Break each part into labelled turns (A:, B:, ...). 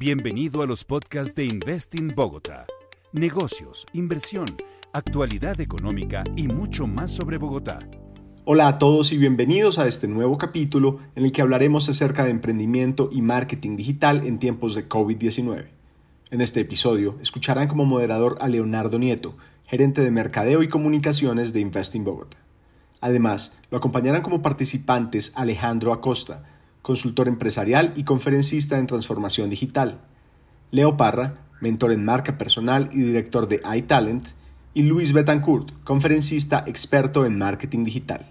A: Bienvenido a los podcasts de Investing Bogotá. Negocios, inversión, actualidad económica y mucho más sobre Bogotá.
B: Hola a todos y bienvenidos a este nuevo capítulo en el que hablaremos acerca de emprendimiento y marketing digital en tiempos de COVID-19. En este episodio escucharán como moderador a Leonardo Nieto, gerente de mercadeo y comunicaciones de Investing Bogotá. Además, lo acompañarán como participantes Alejandro Acosta, consultor empresarial y conferencista en transformación digital. Leo Parra, mentor en marca personal y director de iTalent. Y Luis Betancourt, conferencista experto en marketing digital.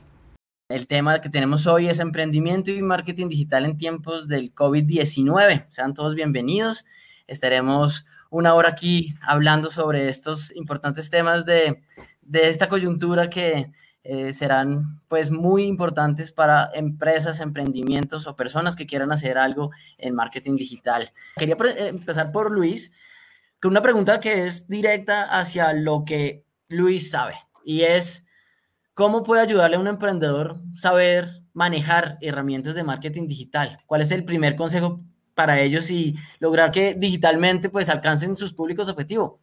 C: El tema que tenemos hoy es emprendimiento y marketing digital en tiempos del COVID-19. Sean todos bienvenidos. Estaremos una hora aquí hablando sobre estos importantes temas de, de esta coyuntura que eh, serán pues muy importantes para empresas, emprendimientos o personas que quieran hacer algo en marketing digital. Quería eh, empezar por Luis, con una pregunta que es directa hacia lo que Luis sabe y es cómo puede ayudarle a un emprendedor saber manejar herramientas de marketing digital. ¿Cuál es el primer consejo para ellos y lograr que digitalmente pues alcancen sus públicos objetivos?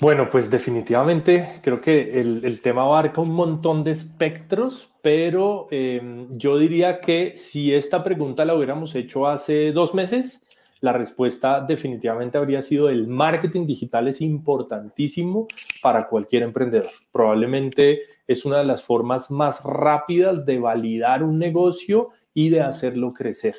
D: Bueno, pues definitivamente creo que el, tema abarca un montón de espectros, pero em, yo diría que si esta pregunta la hubiéramos hecho hace dos meses, la respuesta definitivamente habría sido el marketing digital es importantísimo para cualquier emprendedor. Probablemente es una de las formas más rápidas de validar un negocio y de hacerlo crecer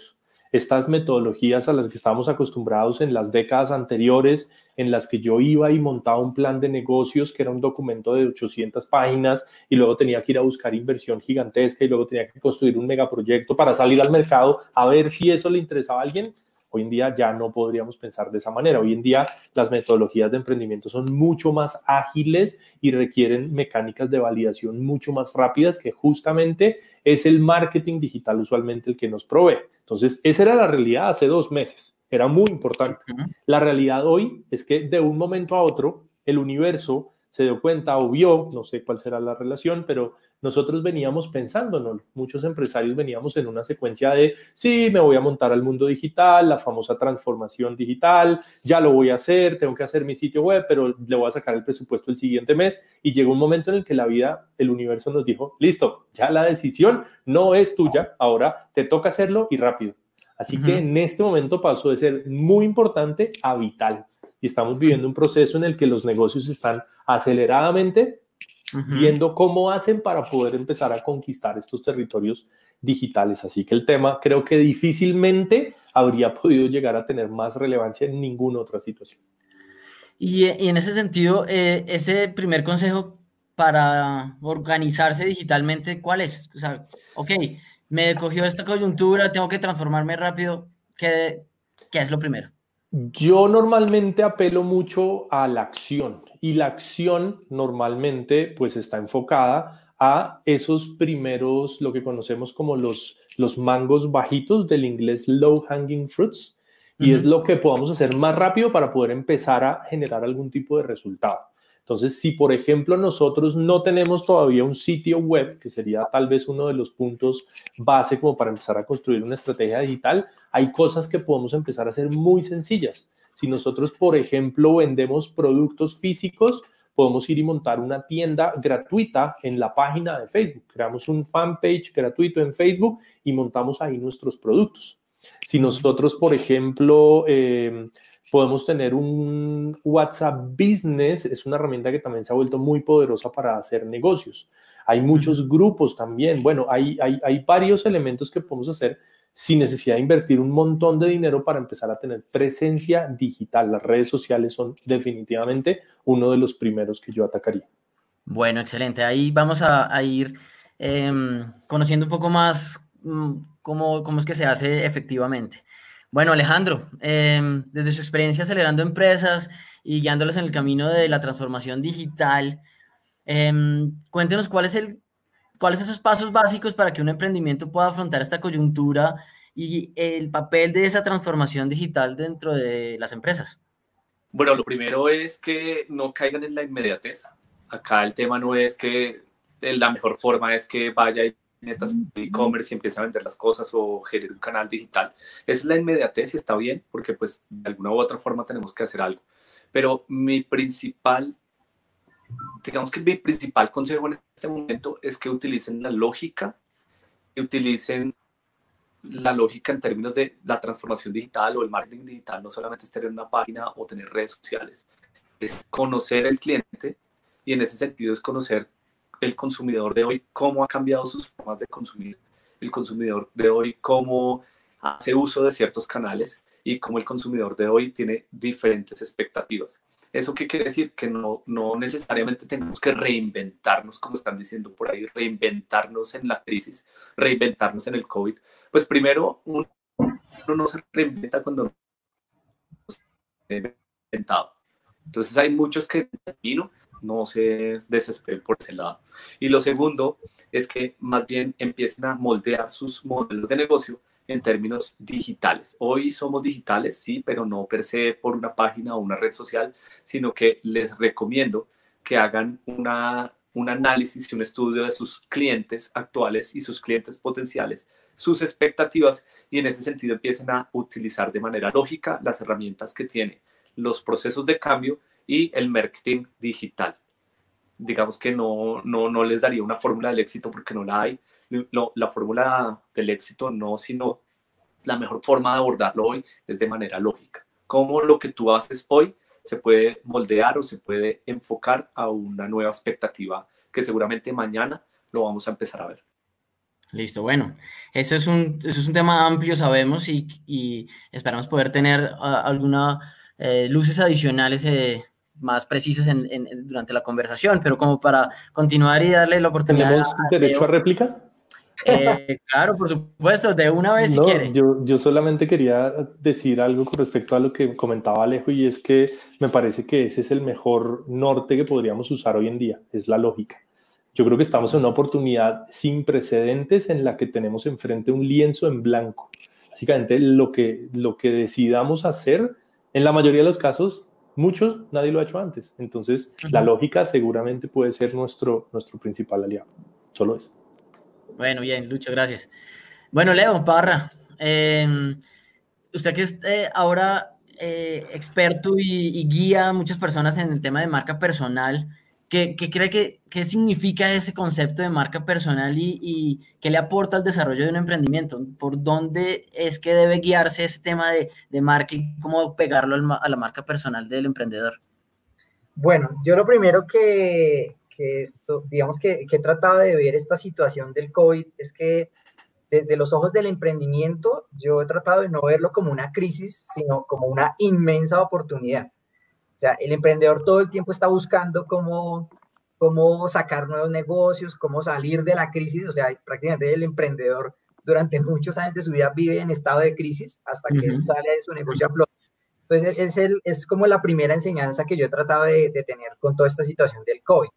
D: estas metodologías a las que estábamos acostumbrados en las décadas anteriores, en las que yo iba y montaba un plan de negocios que era un documento de 800 páginas y luego tenía que ir a buscar inversión gigantesca y luego tenía que construir un megaproyecto para salir al mercado a ver si eso le interesaba a alguien. Hoy en día ya no podríamos pensar de esa manera. Hoy en día las metodologías de emprendimiento son mucho más ágiles y requieren mecánicas de validación mucho más rápidas que justamente es el marketing digital usualmente el que nos provee. Entonces, esa era la realidad hace dos meses. Era muy importante. La realidad hoy es que de un momento a otro el universo se dio cuenta o vio, no sé cuál será la relación, pero nosotros veníamos pensando, muchos empresarios veníamos en una secuencia de, sí, me voy a montar al mundo digital, la famosa transformación digital, ya lo voy a hacer, tengo que hacer mi sitio web, pero le voy a sacar el presupuesto el siguiente mes. Y llegó un momento en el que la vida, el universo nos dijo, listo, ya la decisión no es tuya, ahora te toca hacerlo y rápido. Así que en este momento pasó de ser muy importante a vital. Y estamos viviendo un proceso en el que los negocios están aceleradamente viendo cómo hacen para poder empezar a conquistar estos territorios digitales. Así que el tema creo que difícilmente habría podido llegar a tener más relevancia en ninguna otra situación.
C: Y, en ese sentido, eh, ese primer consejo para organizarse digitalmente, ¿cuál es? O sea, ok, me cogió esta coyuntura, tengo que transformarme rápido. ¿Qué, qué es lo primero?
D: Yo normalmente apelo mucho a la acción y la acción normalmente pues está enfocada a esos primeros, lo que conocemos como los, los mangos bajitos del inglés low hanging fruits y es lo que podamos hacer más rápido para poder empezar a generar algún tipo de resultado. Entonces, si por ejemplo nosotros no tenemos todavía un sitio web, que sería tal vez uno de los puntos base como para empezar a construir una estrategia digital, hay cosas que podemos empezar a hacer muy sencillas. Si nosotros, por ejemplo, vendemos productos físicos, podemos ir y montar una tienda gratuita en la página de Facebook. Creamos un fanpage gratuito en Facebook y montamos ahí nuestros productos. Si nosotros, por ejemplo, eh, Podemos tener un WhatsApp Business, es una herramienta que también se ha vuelto muy poderosa para hacer negocios. Hay muchos grupos también. Bueno, hay, hay, hay varios elementos que podemos hacer sin necesidad de invertir un montón de dinero para empezar a tener presencia digital. Las redes sociales son definitivamente uno de los primeros que yo atacaría.
C: Bueno, excelente. Ahí vamos a, ir em, conociendo un poco más mm, cómo, cómo es que se hace efectivamente. Bueno, Alejandro, em, desde su experiencia acelerando empresas y guiándolas en el camino de la transformación digital, em, cuéntenos cuál es esos pasos básicos para que un emprendimiento pueda afrontar esta coyuntura y el papel de esa transformación digital dentro de las empresas.
E: Bueno, lo primero es que no caigan en la inmediatez. Acá el tema no es que la mejor forma es que vaya y metas e-commerce y empieza a vender las cosas o genera un canal digital. es la inmediatez y está bien porque pues de alguna u otra forma tenemos que hacer algo. Pero mi principal, digamos que mi principal consejo en este momento es que utilicen la lógica, que utilicen la lógica en términos de la transformación digital o el marketing digital, no solamente es tener una página o tener redes sociales, es conocer el cliente y en ese sentido es conocer el consumidor de hoy, cómo ha cambiado sus formas de consumir, el consumidor de hoy, cómo hace uso de ciertos canales y cómo el consumidor de hoy tiene diferentes expectativas. ¿Eso qué quiere decir? Que no, no necesariamente tenemos que reinventarnos, como están diciendo por ahí, reinventarnos en la crisis, reinventarnos en el COVID. Pues primero, uno, no se reinventa cuando no se ha inventado. Entonces hay muchos que vino no se desesperen por ese lado. Y lo segundo es que más bien empiecen a moldear sus modelos de negocio en términos digitales. Hoy somos digitales, sí, pero no per se por una página o una red social, sino que les recomiendo que hagan una, un análisis y un estudio de sus clientes actuales y sus clientes potenciales, sus expectativas, y en ese sentido empiecen a utilizar de manera lógica las herramientas que tiene, los procesos de cambio y el marketing digital. Digamos que no, no, no les daría una fórmula del éxito porque no la hay. la fórmula del éxito no, sino la mejor forma de abordarlo hoy es de manera lógica. Cómo lo que tú haces hoy se puede moldear o se puede enfocar a una nueva expectativa que seguramente mañana lo vamos a empezar a ver.
C: Listo, bueno, eso es un, eso es un tema amplio, sabemos, y, y esperamos poder tener uh, alguna eh, luces adicionales eh, más precisas en, durante la conversación, pero como para continuar y darle la oportunidad.
D: ¿Tenemos derecho a réplica?
C: Eh, claro, por supuesto, de una vez si quiere.
D: Yo, yo solamente quería decir algo con respecto a lo que comentaba Alejo y es que me parece que ese es el mejor norte que podríamos usar hoy en día, es la lógica. Yo creo que estamos en una oportunidad sin precedentes en la que tenemos enfrente un lienzo en blanco. Básicamente lo que, lo que decidamos hacer, en la mayoría de los casos, muchos nadie lo ha hecho antes. Entonces, la lógica seguramente puede ser nuestro, nuestro principal aliado. Solo eso.
C: Bueno, bien, Lucho, gracias. Bueno, Leo Parra, em, usted que es eh, ahora eh, experto y, guía a muchas personas en el tema de marca personal, ¿Qué, cree que qué significa ese concepto de marca personal y, qué le aporta al desarrollo de un emprendimiento? ¿Por dónde es que debe guiarse ese tema de, de marca y cómo pegarlo a la marca personal del emprendedor?
F: Bueno, yo lo primero que, que digamos que, que he tratado de ver esta situación del COVID es que desde los ojos del emprendimiento, yo he tratado de no verlo como una crisis, sino como una inmensa oportunidad. O sea, el emprendedor todo el tiempo está buscando cómo, cómo sacar nuevos negocios, cómo salir de la crisis. O sea, prácticamente el emprendedor durante muchos años de su vida vive en estado de crisis hasta que sale de su negocio a flote. Entonces, es, el, es como la primera enseñanza que yo he tratado de, de tener con toda esta situación del COVID.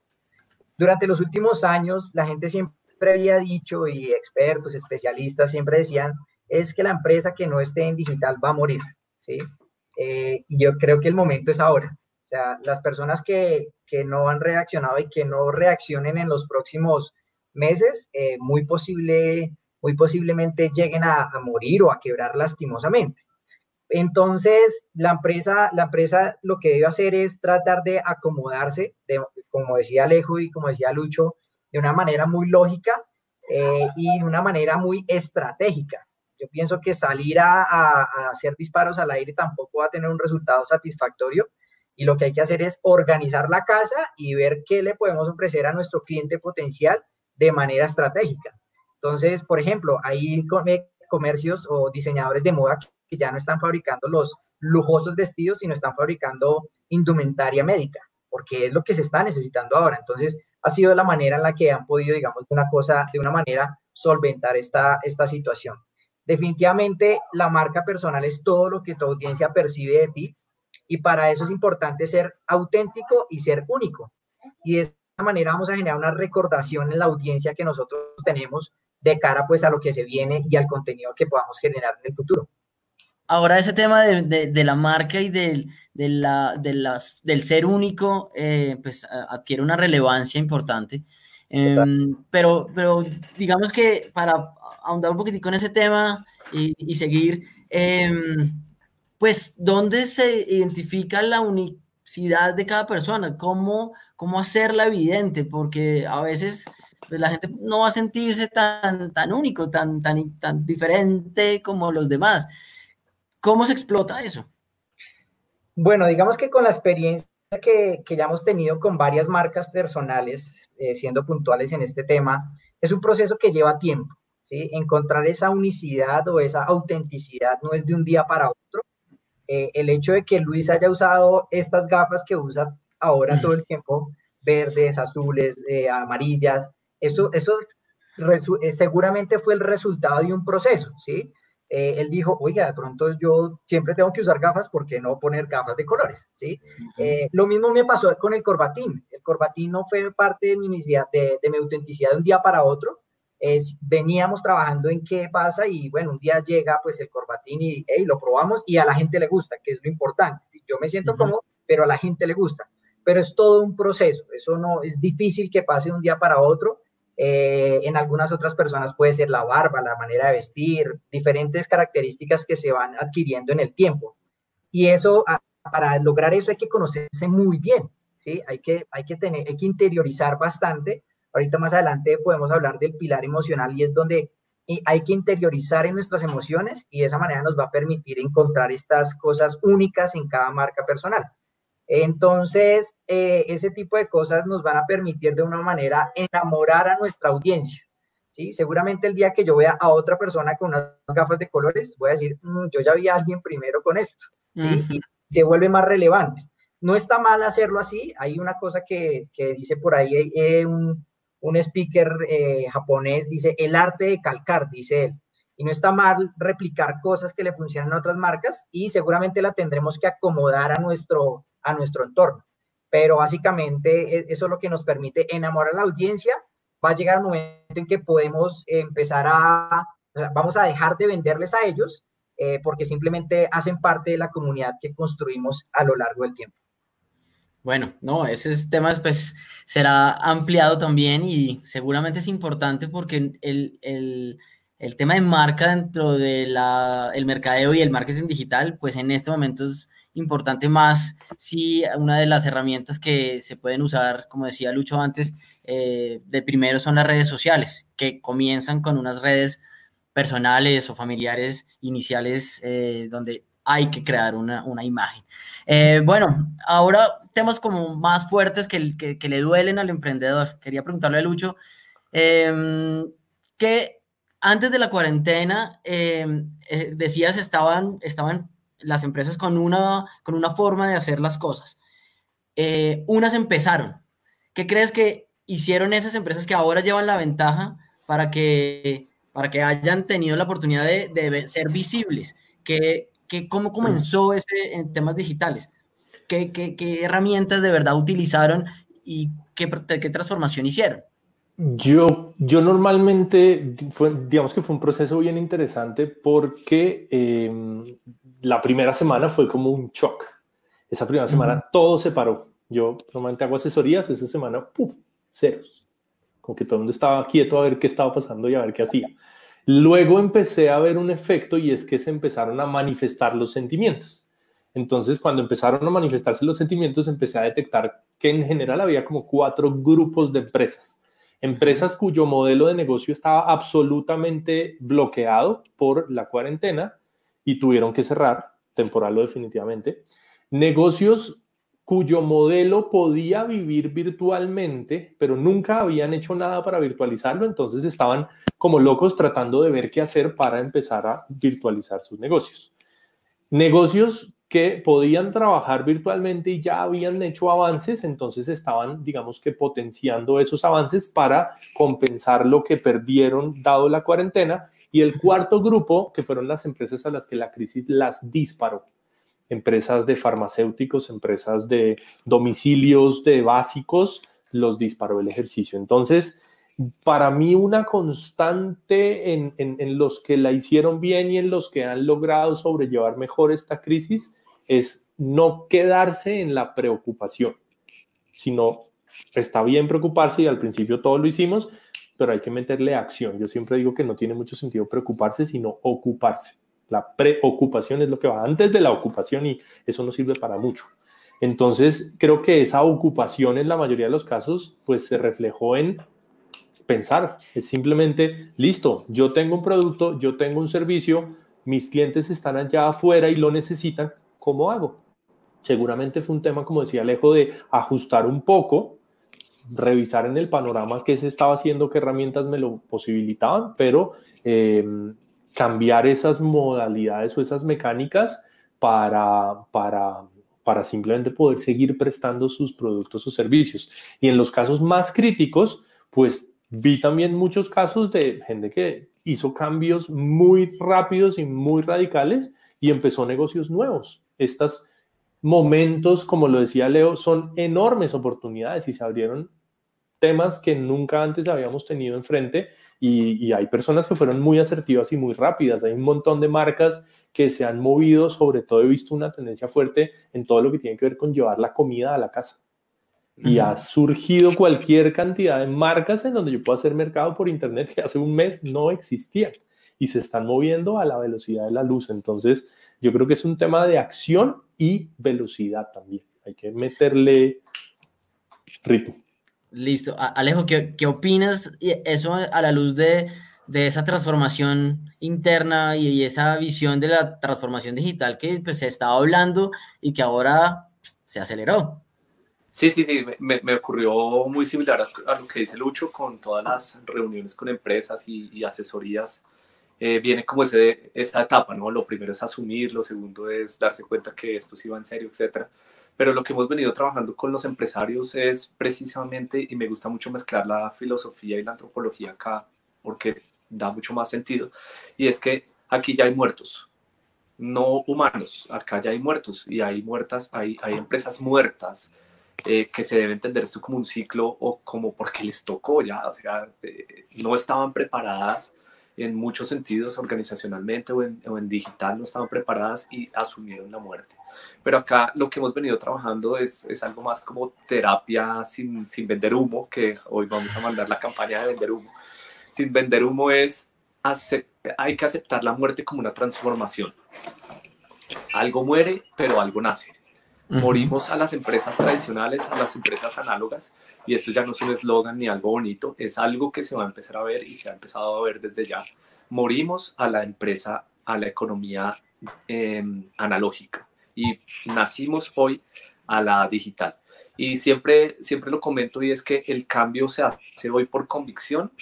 F: Durante los últimos años, la gente siempre había dicho, y expertos, especialistas, siempre decían, es que la empresa que no esté en digital va a morir, ¿sí? Eh, y yo creo que el momento es ahora. O sea, las personas que, que no han reaccionado y que no reaccionen en los próximos meses, eh, muy, posible, muy posiblemente lleguen a, morir o a quebrar lastimosamente. Entonces, la empresa, la empresa lo que debe hacer es tratar de acomodarse, de, como decía Alejo y como decía Lucho, de una manera muy lógica eh, y de una manera muy estratégica. Yo pienso que salir a, hacer disparos al aire tampoco va a tener un resultado satisfactorio y lo que hay que hacer es organizar la casa y ver qué le podemos ofrecer a nuestro cliente potencial de manera estratégica. Entonces, por ejemplo, hay comercios o diseñadores de moda que ya no están fabricando los lujosos vestidos, sino están fabricando indumentaria médica, porque es lo que se está necesitando ahora. Entonces, ha sido la manera en la que han podido, digamos, de una cosa, de una manera, solventar esta, esta situación. Definitivamente la marca personal es todo lo que tu audiencia percibe de ti y para eso es importante ser auténtico y ser único. Y de esta manera vamos a generar una recordación en la audiencia que nosotros tenemos de cara pues a lo que se viene y al contenido que podamos generar en el futuro.
C: Ahora ese tema de, la marca y del, ser único, eh, pues adquiere una relevancia importante. Em, pero, pero digamos que para ahondar un poquitico en ese tema y, seguir, em, pues, ¿dónde se identifica la unicidad de cada persona? ¿Cómo, cómo hacerla evidente? Porque a veces pues, la gente no va a sentirse tan, tan único, tan, tan, tan diferente como los demás. ¿Cómo se explota eso?
F: Bueno, digamos que con la experiencia que, ya hemos tenido con varias marcas personales, eh, siendo puntuales en este tema, es un proceso que lleva tiempo. ¿sí? Encontrar esa unicidad o esa autenticidad no es de un día para otro. Eh, el hecho de que Luis haya usado estas gafas que usa ahora todo el tiempo, verdes, azules, eh, amarillas, eso, eso seguramente fue el resultado de un proceso, ¿sí? Eh, él dijo, oiga, de pronto yo siempre tengo que usar gafas, porque no poner gafas de colores? ¿sí? Eh, lo mismo me pasó con el corbatín. El corbatín no fue parte de mi, de, de mi autenticidad de un día para otro. Es, veníamos trabajando en qué pasa y bueno, un día llega pues el corbatín y lo probamos y a la gente le gusta, que es lo importante. ¿sí? Yo me siento como cómodo, pero a la gente le gusta. Pero es todo un proceso, eso no es difícil que pase de un día para otro eh, en algunas otras personas puede ser la barba, la manera de vestir, diferentes características que se van adquiriendo en el tiempo. Y eso, para lograr eso hay que conocerse muy bien, ¿sí? Hay que, hay que, tener, hay que interiorizar bastante. Ahorita más adelante podemos hablar del pilar emocional y es donde hay que interiorizar en nuestras emociones y de esa manera nos va a permitir encontrar estas cosas únicas en cada marca personal. Entonces, eh, ese tipo de cosas nos van a permitir de una manera enamorar a nuestra audiencia. ¿sí? Seguramente el día que yo vea a otra persona con unas gafas de colores, voy a decir, mm, yo ya vi a alguien primero con esto. ¿sí? Y se vuelve más relevante. No está mal hacerlo así. Hay una cosa que, que dice por ahí eh, un, un, speaker eh, japonés, dice, el arte de calcar, dice él. Y no está mal replicar cosas que le funcionan a otras marcas y seguramente la tendremos que acomodar a nuestro, a nuestro entorno. Pero básicamente e, eso es lo que nos permite enamorar a la audiencia. Va a llegar un momento en que podemos empezar a, vamos a dejar de venderles a ellos eh, porque simplemente hacen parte de la comunidad que construimos a lo largo del tiempo.
C: Bueno, no, ese tema pues será ampliado también y seguramente es importante porque el, el, el tema de marca dentro del el mercadeo y el marketing digital, pues en este momento es importante más si una de las herramientas que se pueden usar, como decía Lucho antes, eh, de primero son las redes sociales, que comienzan con unas redes personales o familiares iniciales eh, donde hay que crear una, imagen. Eh, bueno, ahora temas como más fuertes que, que, le duelen al emprendedor. Quería preguntarle a Lucho, em, que antes de la cuarentena, em, decías, estaban, estaban las empresas con una, con una forma de hacer las cosas. Eh, unas empezaron. ¿Qué crees que hicieron esas empresas que ahora llevan la ventaja para que, para que hayan tenido la oportunidad de, ser visibles? ¿Qué, qué, ¿Cómo comenzó ese en temas digitales? ¿Qué, qué, qué herramientas de verdad utilizaron y qué, qué transformación hicieron?
D: Yo, yo normalmente, digamos que fue un proceso bien interesante porque em, la primera semana fue como un shock. Esa primera semana todo se paró. Yo normalmente hago asesorías, esa semana, ¡puf! ceros. Como que todo el mundo estaba quieto a ver qué estaba pasando y a ver qué hacía. Luego empecé a ver un efecto y es que se empezaron a manifestar los sentimientos. Entonces, cuando empezaron a manifestarse los sentimientos, empecé a detectar que en general había como cuatro grupos de empresas. Empresas cuyo modelo de negocio estaba absolutamente bloqueado por la cuarentena y tuvieron que cerrar, temporal o definitivamente. Negocios cuyo modelo podía vivir virtualmente, pero nunca habían hecho nada para virtualizarlo, entonces estaban como locos tratando de ver qué hacer para empezar a virtualizar sus negocios. Negocios que podían trabajar virtualmente y ya habían hecho avances, entonces estaban, digamos que, potenciando esos avances para compensar lo que perdieron dado la cuarentena y el cuarto grupo, que fueron las empresas a las que la crisis las disparó. Empresas de farmacéuticos, empresas de domicilios, de básicos, los disparó el ejercicio. Entonces, para mí una constante en, en, los que la hicieron bien y en los que han logrado sobrellevar mejor esta crisis es no quedarse en la preocupación, sino está bien preocuparse y al principio todo lo hicimos, pero hay que meterle acción. Yo siempre digo que no tiene mucho sentido preocuparse, sino ocuparse. La preocupación es lo que va antes de la ocupación y eso no sirve para mucho. Entonces, creo que esa ocupación en la mayoría de los casos, pues se reflejó en pensar. Es simplemente, listo, yo tengo un producto, yo tengo un servicio, mis clientes están allá afuera y lo necesitan, ¿cómo hago? Seguramente fue un tema, como decía Alejo, de ajustar un poco, revisar en el panorama qué se estaba haciendo, qué herramientas me lo posibilitaban, pero eh, cambiar esas modalidades o esas mecánicas para, para, para simplemente poder seguir prestando sus productos o servicios. Y en los casos más críticos, pues vi también muchos casos de gente que hizo cambios muy rápidos y muy radicales y empezó negocios nuevos. Estos momentos, como lo decía Leo, son enormes oportunidades y se abrieron temas que nunca antes habíamos tenido enfrente y, hay personas que fueron muy asertivas y muy rápidas. Hay un montón de marcas que se han movido, sobre todo he visto una tendencia fuerte en todo lo que tiene que ver con llevar la comida a la casa. Y ha surgido cualquier cantidad de marcas en donde yo puedo hacer mercado por internet que hace un mes no existían y se están moviendo a la velocidad de la luz. Entonces, yo creo que es un tema de acción y velocidad también. Hay que meterle ritmo.
C: Listo. Alejo, ¿qué, ¿qué, opinas eso a la luz de, de esa transformación interna y, esa visión de la transformación digital que pues, se estaba hablando y que ahora se aceleró?
E: Sí, sí, sí, me, me ocurrió muy similar a, lo que dice Lucho con todas las reuniones con empresas y, y asesorías. Eh, viene como ese, esta etapa, ¿no? Lo primero es asumir, lo segundo es darse cuenta que esto sí va en serio, etcétera pero lo que hemos venido trabajando con los empresarios es precisamente, y me gusta mucho mezclar la filosofía y la antropología acá, porque da mucho más sentido, y es que aquí ya hay muertos, no humanos, acá ya hay muertos, y hay muertas, hay, hay empresas muertas, eh, que se debe entender esto como un ciclo o como porque les tocó ya, o sea, eh, no estaban preparadas en muchos sentidos organizacionalmente o en, o en, digital no estaban preparadas y asumieron la muerte. Pero acá lo que hemos venido trabajando es, es algo más como terapia sin, sin vender humo, que hoy vamos a mandar la campaña de vender humo. Sin vender humo es, hay que aceptar la muerte como una transformación. Algo muere, pero algo nace. Morimos a las empresas tradicionales, a las empresas análogas, y esto ya no es un eslogan ni algo bonito, es algo que se va a empezar a ver y se ha empezado a ver desde ya. Morimos a la empresa, a la economía em, analógica y nacimos hoy a la digital. Y siempre, siempre lo comento y es que el cambio se hace hoy por convicción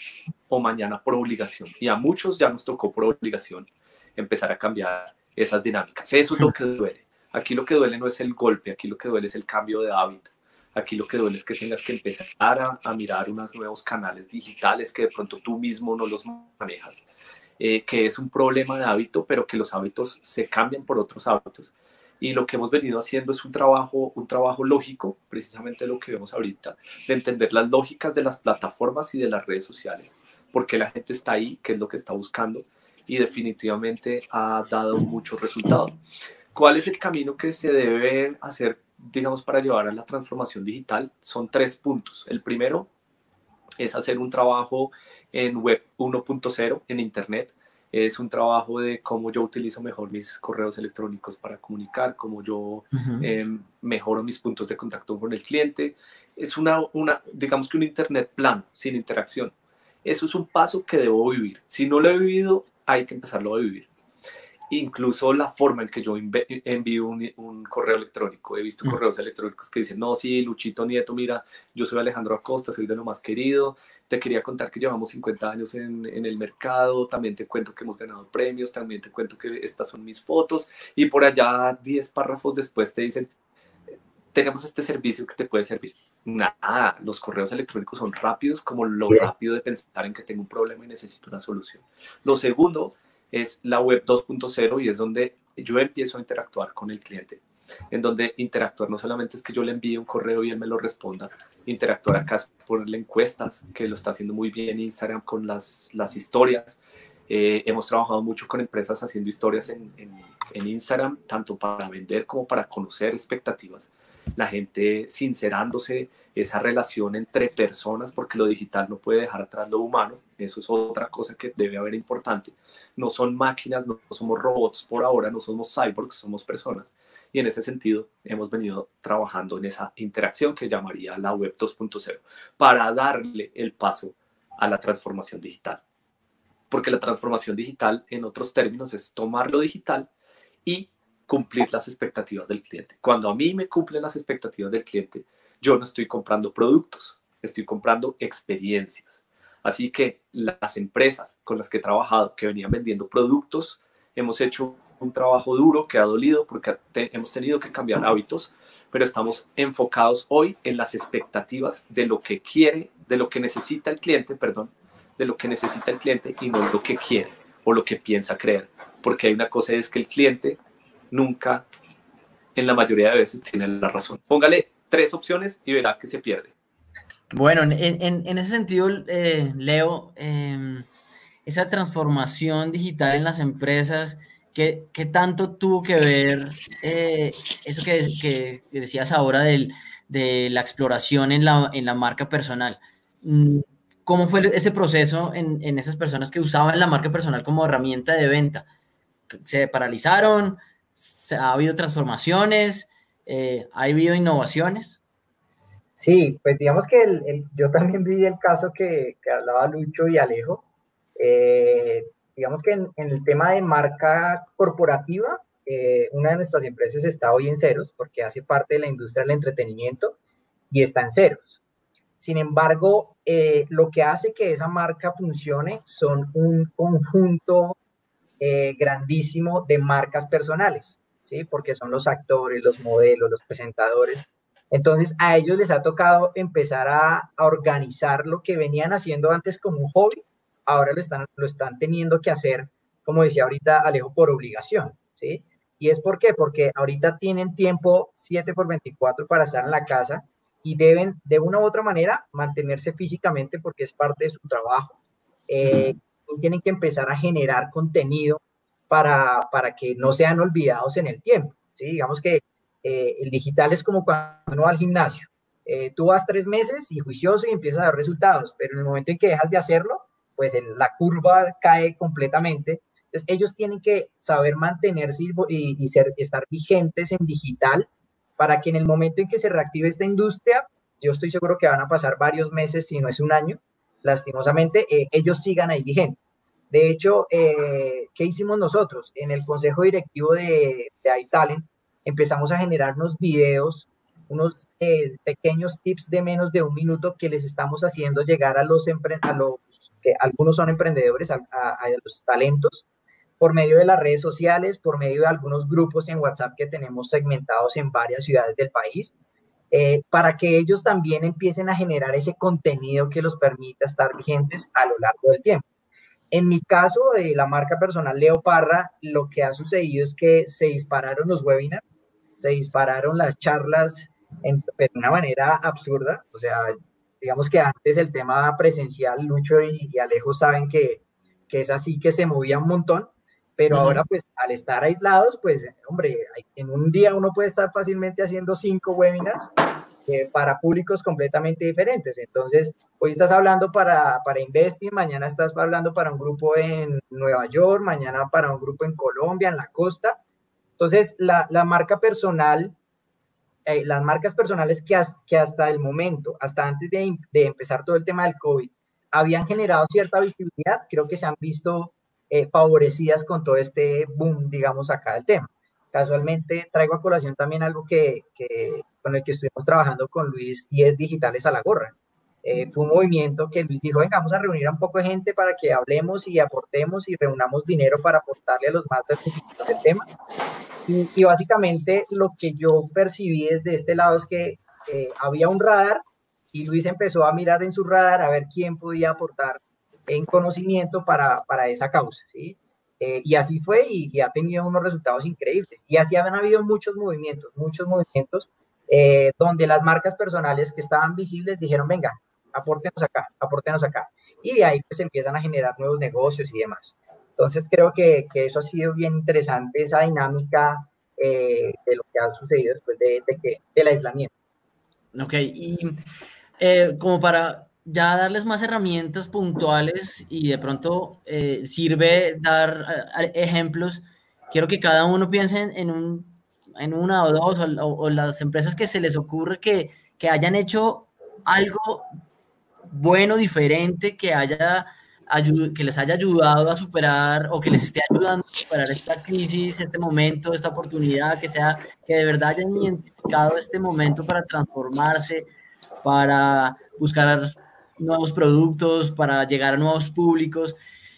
E: o mañana por obligación. Y a muchos ya nos tocó por obligación empezar a cambiar esas dinámicas. Eso es lo que duele. Aquí lo que duele no es el golpe, aquí lo que duele es el cambio de hábito. Aquí lo que duele es que tengas que empezar a, mirar unos nuevos canales digitales que de pronto tú mismo no los manejas, eh, que es un problema de hábito, pero que los hábitos se cambian por otros hábitos. Y lo que hemos venido haciendo es un trabajo, un trabajo lógico, precisamente lo que vemos ahorita, de entender las lógicas de las plataformas y de las redes sociales, porque la gente está ahí, qué es lo que está buscando, y definitivamente ha dado muchos resultados. ¿Cuál es el camino que se debe hacer, digamos, para llevar a la transformación digital? Son tres puntos. El primero es hacer un trabajo en web 1.0, en Internet. Es un trabajo de cómo yo utilizo mejor mis correos electrónicos para comunicar, cómo yo em, mejoro mis puntos de contacto con el cliente. Es una, una, digamos que un Internet plano, sin interacción. Eso es un paso que debo vivir. Si no lo he vivido, hay que empezarlo a vivir incluso la forma en que yo envío un, correo electrónico. He visto mm. correos electrónicos que dicen, no, sí, Luchito Nieto, mira, yo soy Alejandro Acosta, soy de lo más querido, te quería contar que llevamos 50 años en, en, el mercado, también te cuento que hemos ganado premios, también te cuento que estas son mis fotos, y por allá 10 párrafos después te dicen, tenemos este servicio que te puede servir. Nada, los correos electrónicos son rápidos como lo rápido de pensar en que tengo un problema y necesito una solución. Lo segundo es la web 2.0 y es donde yo empiezo a interactuar con el cliente. En donde interactuar no solamente es que yo le envíe un correo y él me lo responda, interactuar acá es ponerle encuestas, que lo está haciendo muy bien Instagram con las, las historias. Eh, hemos trabajado mucho con empresas haciendo historias en, en, en, Instagram, tanto para vender como para conocer expectativas. La gente sincerándose, esa relación entre personas, porque lo digital no puede dejar atrás lo humano, eso es otra cosa que debe haber importante. No son máquinas, no somos robots por ahora, no somos cyborgs, somos personas. Y en ese sentido hemos venido trabajando en esa interacción que llamaría la web 2.0 para darle el paso a la transformación digital. Porque la transformación digital, en otros términos, es tomar lo digital y cumplir las expectativas del cliente. Cuando a mí me cumplen las expectativas del cliente, yo no estoy comprando productos, estoy comprando experiencias. Así que las empresas con las que he trabajado, que venían vendiendo productos, hemos hecho un trabajo duro que ha dolido porque hemos tenido que cambiar hábitos, pero estamos enfocados hoy en las expectativas de lo que quiere, de lo que necesita el cliente, perdón, de lo que necesita el cliente y no lo que quiere o lo que piensa creer. Porque hay una cosa es que el cliente nunca, en la mayoría de veces, tiene la razón. Póngale tres opciones y verá que se pierde.
C: Bueno, en, ese sentido, eh, Leo, em, esa transformación digital en las empresas, ¿qué, tanto tuvo que ver eh, eso que, decías ahora de la exploración en la, en la marca personal? Mm, ¿Cómo fue ese proceso en, en, esas personas que usaban la marca personal como herramienta de venta? ¿Se paralizaron? ¿Ha habido transformaciones? Eh, ¿Ha habido innovaciones?
F: Sí, pues digamos que el, yo también vi el caso que, que hablaba Lucho y Alejo. Eh, digamos que en, el tema de marca corporativa, eh, una de nuestras empresas está hoy en ceros porque hace parte de la industria del entretenimiento y está en ceros. Sin embargo, lo que hace que esa marca funcione son un conjunto grandísimo de marcas personales. ¿Sí? Porque son los actores, los modelos, los presentadores. Entonces, a ellos les ha tocado empezar a, organizar lo que venían haciendo antes como un hobby, ahora lo están, lo están teniendo que hacer, como decía ahorita Alejo, por obligación, ¿sí? ¿Y es por qué? Porque ahorita tienen tiempo 7 por 24 para estar en la casa y deben, de una u otra manera, mantenerse físicamente porque es parte de su trabajo. Eh, tienen que empezar a generar contenido para, para que no sean olvidados en el tiempo. ¿sí? Digamos que eh, el digital es como cuando uno va al gimnasio. Eh, tú vas tres meses y juicioso y empiezas a dar resultados, pero en el momento en que dejas de hacerlo, pues la curva cae completamente. Entonces, ellos tienen que saber mantenerse y, y, ser, estar vigentes en digital para que en el momento en que se reactive esta industria, yo estoy seguro que van a pasar varios meses, si no es un año, lastimosamente, eh, ellos sigan ahí vigentes. De hecho, eh, ¿qué hicimos nosotros? En el consejo directivo de, de iTalent empezamos a generar unos videos, unos eh, pequeños tips de menos de un minuto que les estamos haciendo llegar a los, a los que algunos son emprendedores, a, los talentos, por medio de las redes sociales, por medio de algunos grupos en WhatsApp que tenemos segmentados en varias ciudades del país, eh, para que ellos también empiecen a generar ese contenido que los permita estar vigentes a lo largo del tiempo. En mi caso, de la marca personal Leo Parra, lo que ha sucedido es que se dispararon los webinars, se dispararon las charlas en, de una manera absurda. O sea, digamos que antes el tema presencial, Lucho y, Alejo saben que, que, es así que se movía un montón, pero ahora pues al estar aislados, pues hombre, en un día uno puede estar fácilmente haciendo cinco webinars eh, para públicos completamente diferentes. Entonces, hoy estás hablando para, para Investing, mañana estás hablando para un grupo en Nueva York, mañana para un grupo en Colombia, en la costa. Entonces, la, la marca personal, eh, las marcas personales que, que hasta el momento, hasta antes de, de, empezar todo el tema del COVID, habían generado cierta visibilidad, creo que se han visto eh, favorecidas con todo este boom, digamos, acá del tema. Casualmente traigo a colación también algo que, que con el que estuvimos trabajando con Luis y es Digitales a la Gorra. Eh, fue un movimiento que Luis dijo, venga, vamos a reunir a un poco de gente para que hablemos y aportemos y reunamos dinero para aportarle a los más necesitados del tema. Y, básicamente lo que yo percibí desde este lado es que eh, había un radar y Luis empezó a mirar en su radar a ver quién podía aportar en conocimiento para, para esa causa, ¿sí? Eh, y así fue y, y, ha tenido unos resultados increíbles. Y así han habido muchos movimientos, muchos movimientos donde las marcas personales que estaban visibles dijeron, venga, aportenos acá, aportenos acá. Y de ahí pues empiezan a generar nuevos negocios y demás. Entonces creo que, que eso ha sido bien interesante, esa dinámica eh, de lo que ha sucedido después de, que, del aislamiento.
C: Ok, y eh, como para ya darles más herramientas puntuales y de pronto eh, sirve dar ejemplos, quiero que cada uno piense en, un, en una o dos o, las empresas que se les ocurre que, que hayan hecho algo bueno, diferente, que haya que les haya ayudado a superar o que les esté ayudando a superar esta crisis, este momento, esta oportunidad, que sea que de verdad hayan identificado este momento para transformarse, para buscar nuevos productos, para llegar a nuevos públicos.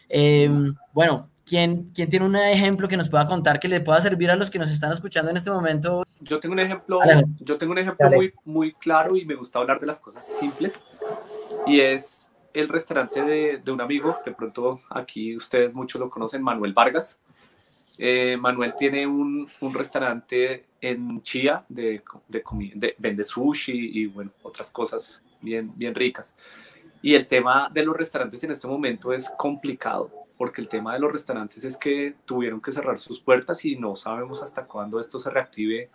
C: Em, bueno, ¿quién, ¿quién tiene un ejemplo que nos pueda contar que le pueda servir a los que nos están escuchando en este momento?
E: Yo tengo un ejemplo, yo tengo un ejemplo muy, muy claro y me gusta hablar de las cosas simples y es el restaurante de, un amigo, de pronto aquí ustedes muchos lo conocen, Manuel Vargas. Eh, Manuel tiene un, restaurante en Chía de, de, vende sushi y bueno, otras cosas bien, bien ricas. Y el tema de los restaurantes en este momento es complicado, porque el tema de los restaurantes es que tuvieron que cerrar sus puertas y no sabemos hasta cuándo esto se reactive,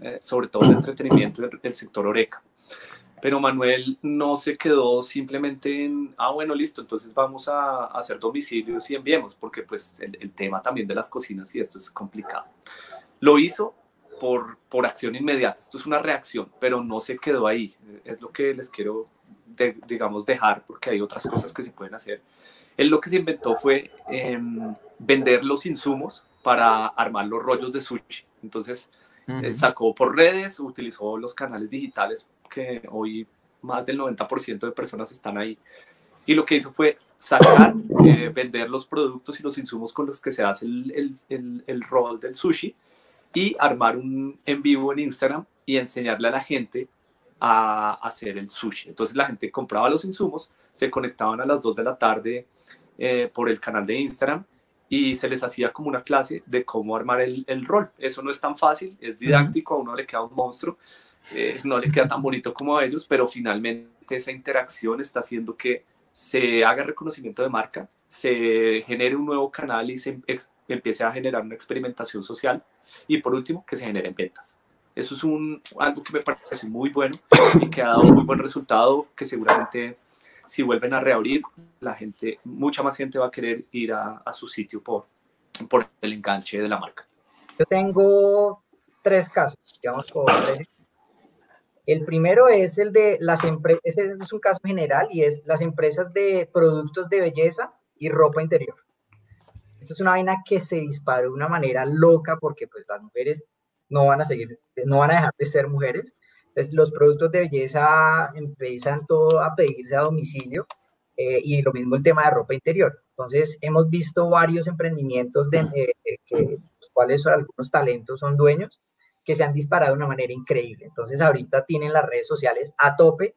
E: eh, sobre todo el entretenimiento y el sector oreca pero Manuel no se quedó simplemente en, ah, bueno, listo, entonces vamos a, hacer domicilios y enviemos, porque pues el, tema también de las cocinas y esto es complicado. Lo hizo por, por acción inmediata, esto es una reacción, pero no se quedó ahí, es lo que les quiero, digamos, dejar, porque hay otras cosas que se pueden hacer. Él lo que se inventó fue em, vender los insumos para armar los rollos de sushi. Entonces, eh, sacó por redes, utilizó los canales digitales que hoy más del 90% de personas están ahí. Y lo que hizo fue sacar, eh, vender los productos y los insumos con los que se hace el, el, el, el rol del sushi y armar un en vivo en Instagram y enseñarle a la gente a hacer el sushi. Entonces la gente compraba los insumos, se conectaban a las 2 de la tarde eh, por el canal de Instagram y se les hacía como una clase de cómo armar el, el rol. Eso no es tan fácil, es didáctico, a uno le queda un monstruo, eh, no le queda tan bonito como a ellos, pero finalmente esa interacción está haciendo que se haga reconocimiento de marca, se genere un nuevo canal y se empiece a generar una experimentación social y por último que se generen ventas. Eso es un, algo que me parece muy bueno y que ha dado muy buen resultado, que seguramente si vuelven a reabrir, la gente, mucha más gente va a querer ir a, su sitio por, por el enganche de la marca.
F: Yo tengo tres casos, digamos, por tres el primero es el de las empresas, este es un caso general y es las empresas de productos de belleza y ropa interior. Esto es una vaina que se disparó de una manera loca porque pues las mujeres no van a seguir, no van a dejar de ser mujeres. Entonces los productos de belleza empiezan todo a pedirse a domicilio eh, y lo mismo el tema de ropa interior. Entonces hemos visto varios emprendimientos de, eh, eh, que, los cuales algunos talentos son dueños que se han disparado de una manera increíble. Entonces ahorita tienen las redes sociales a tope.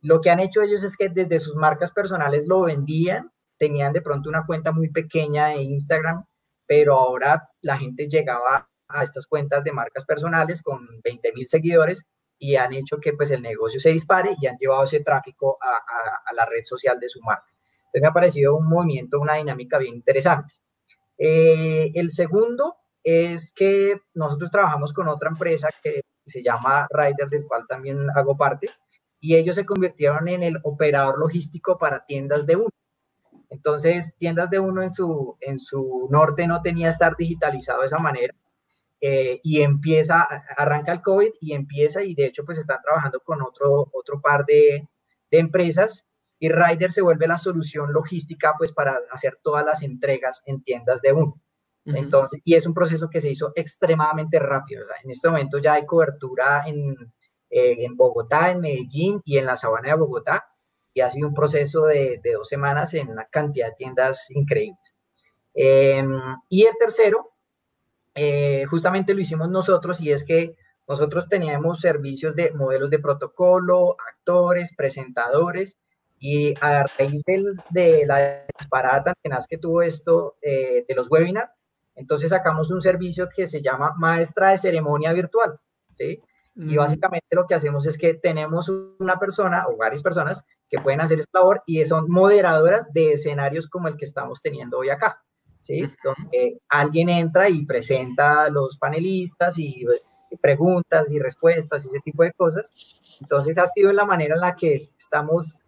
F: Lo que han hecho ellos es que desde sus marcas personales lo vendían, tenían de pronto una cuenta muy pequeña de Instagram, pero ahora la gente llegaba a estas cuentas de marcas personales con 20 mil seguidores y han hecho que pues el negocio se dispare y han llevado ese tráfico a, la red social de su marca. Entonces me ha parecido un movimiento, una dinámica bien interesante. Eh, el segundo es que nosotros trabajamos con otra empresa que se llama Rider, del cual también hago parte, y ellos se convirtieron en el operador logístico para tiendas de uno. Entonces, tiendas de uno en su, en su norte no tenía estar digitalizado de esa manera. Eh, y empieza, arranca el COVID y empieza, y de hecho, pues están trabajando con otro, otro par de, de empresas y Rider se vuelve la solución logística pues para hacer todas las entregas en tiendas de uno. Entonces, y es un proceso que se hizo extremadamente rápido. En este momento ya hay cobertura en, eh, en, Bogotá, en Medellín y en la sabana de Bogotá. Y ha sido un proceso de, de dos semanas en una cantidad de tiendas increíbles. Em, y el tercero, eh, justamente lo hicimos nosotros y es que nosotros teníamos servicios de modelos de protocolo, actores, presentadores, y a raíz del, de la disparada tan tenaz que tuvo esto eh, de los webinars, entonces sacamos un servicio que se llama maestra de ceremonia virtual, ¿sí? Y básicamente lo que hacemos es que tenemos una persona o varias personas que pueden hacer esta labor y son moderadoras de escenarios como el que estamos teniendo hoy acá. ¿Sí? Donde alguien entra y presenta a los panelistas y preguntas y respuestas y ese tipo de cosas. Entonces ha sido la manera en la que estamos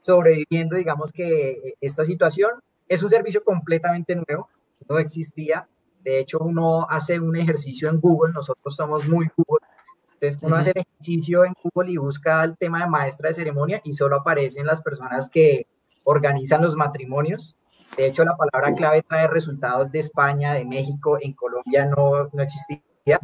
F: sobreviviendo, digamos que esta situación. Es un servicio completamente nuevo, no existía. De hecho, uno hace un ejercicio en Google, nosotros somos muy Google. Entonces, uno hace el ejercicio en Google y busca el tema de maestra de ceremonia y solo aparecen las personas que organizan los matrimonios. De hecho, la palabra clave trae resultados de España, de México, en Colombia no, no existía.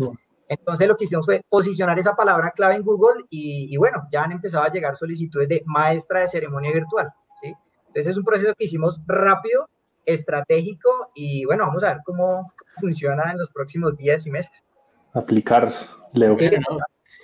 F: Entonces lo que hicimos fue posicionar esa palabra clave en Google y, bueno, ya han empezado a llegar solicitudes de maestra de ceremonia virtual. ¿sí? Entonces es un proceso que hicimos rápido, estratégico y bueno, vamos a ver cómo funciona en los próximos días y meses.
D: Aplicar, Leo.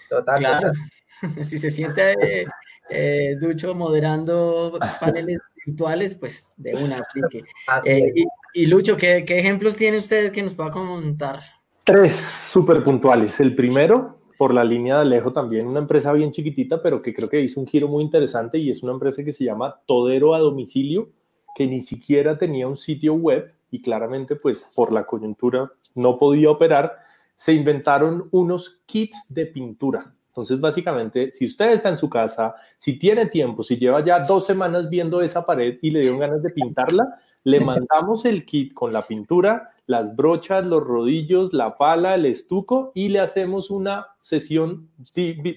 C: total, claro. Si se siente eh, Ducho moderando paneles virtuales, pues de una aplique. Eh, y, Lucho, ¿qué, ¿qué, ejemplos tiene usted que nos pueda contar?
D: Tres súper puntuales. El primero, por la línea de Alejo también, una empresa bien chiquitita, pero que creo que hizo un giro muy interesante y es una empresa que se llama Todero a domicilio, que ni siquiera tenía un sitio web y claramente pues por la coyuntura no podía operar, se inventaron unos kits de pintura. Entonces, básicamente, si usted está en su casa, si tiene tiempo, si lleva ya dos semanas viendo esa pared y le dio ganas de pintarla, le mandamos el kit con la pintura, las brochas, los rodillos, la pala, el estuco y le hacemos una sesión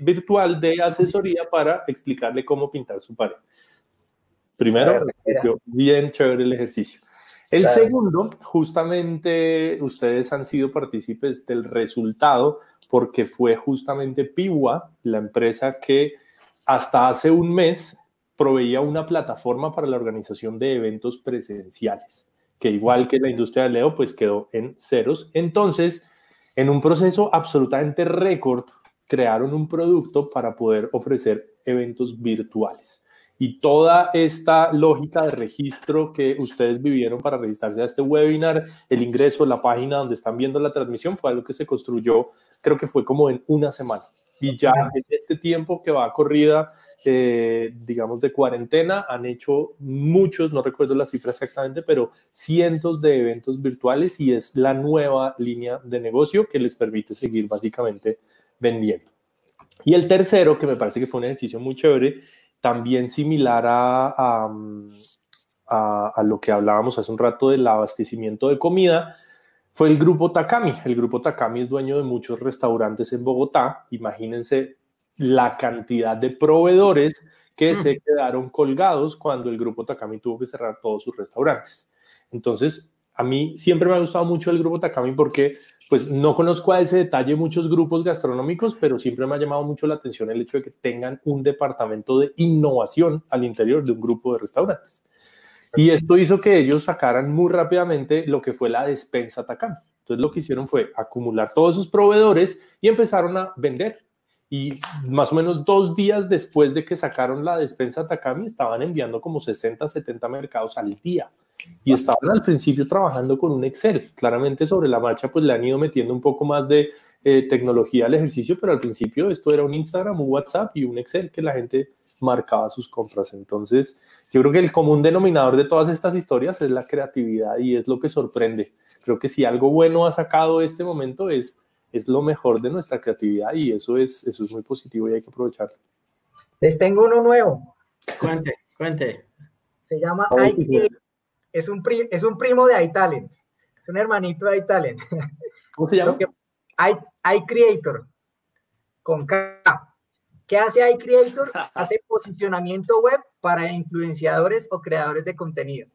D: virtual de asesoría para explicarle cómo pintar su pared. Primero, bien chévere el ejercicio. El segundo, justamente ustedes han sido partícipes del resultado porque fue justamente Piwa, la empresa que hasta hace un mes proveía una plataforma para la organización de eventos presenciales, que igual que la industria de Leo, pues quedó en ceros. Entonces, en un proceso absolutamente récord, crearon un producto para poder ofrecer eventos virtuales. Y toda esta lógica de registro que ustedes vivieron para registrarse a este webinar, el ingreso, la página donde están viendo la transmisión, fue algo que se construyó, creo que fue como en una semana. Y ya en este tiempo que va corrida, eh, digamos, de cuarentena, han hecho muchos, no recuerdo la cifra exactamente, pero cientos de eventos virtuales y es la nueva línea de negocio que les permite seguir básicamente vendiendo. Y el tercero, que me parece que fue un ejercicio muy chévere, también similar a, a, a lo que hablábamos hace un rato del abastecimiento de comida, fue el grupo Takami. El grupo Takami es dueño de muchos restaurantes en Bogotá. Imagínense la cantidad de proveedores que mm. se quedaron colgados cuando el grupo Takami tuvo que cerrar todos sus restaurantes. Entonces, a mí siempre me ha gustado mucho el grupo Takami porque pues no conozco a ese detalle muchos grupos gastronómicos, pero siempre me ha llamado mucho la atención el hecho de que tengan un departamento de innovación al interior de un grupo de restaurantes. Y esto hizo que ellos sacaran muy rápidamente lo que fue la despensa Takami. Entonces lo que hicieron fue acumular todos sus proveedores y empezaron a vender. Y más o menos dos días después de que sacaron la despensa Takami, estaban enviando como 60, 70 mercados al día. Y estaban al principio trabajando con un Excel. Claramente sobre la marcha pues le han ido metiendo un poco más de eh, tecnología al ejercicio, pero al principio esto era un Instagram, un WhatsApp y un Excel que la gente marcaba sus compras. Entonces, yo creo que el común denominador de todas estas historias es la creatividad y es lo que sorprende. Creo que si algo bueno ha sacado este momento es, es lo mejor de nuestra creatividad y eso es, eso es muy positivo y hay que aprovecharlo.
F: Les tengo uno nuevo.
C: Cuente, cuente.
F: Se llama es un, es un primo de iTalent. Es un hermanito de iTalent.
D: ¿Cómo se llama?
F: iCreator. Con K. ¿Qué hace iCreator? Hace posicionamiento web para influenciadores o creadores de contenido.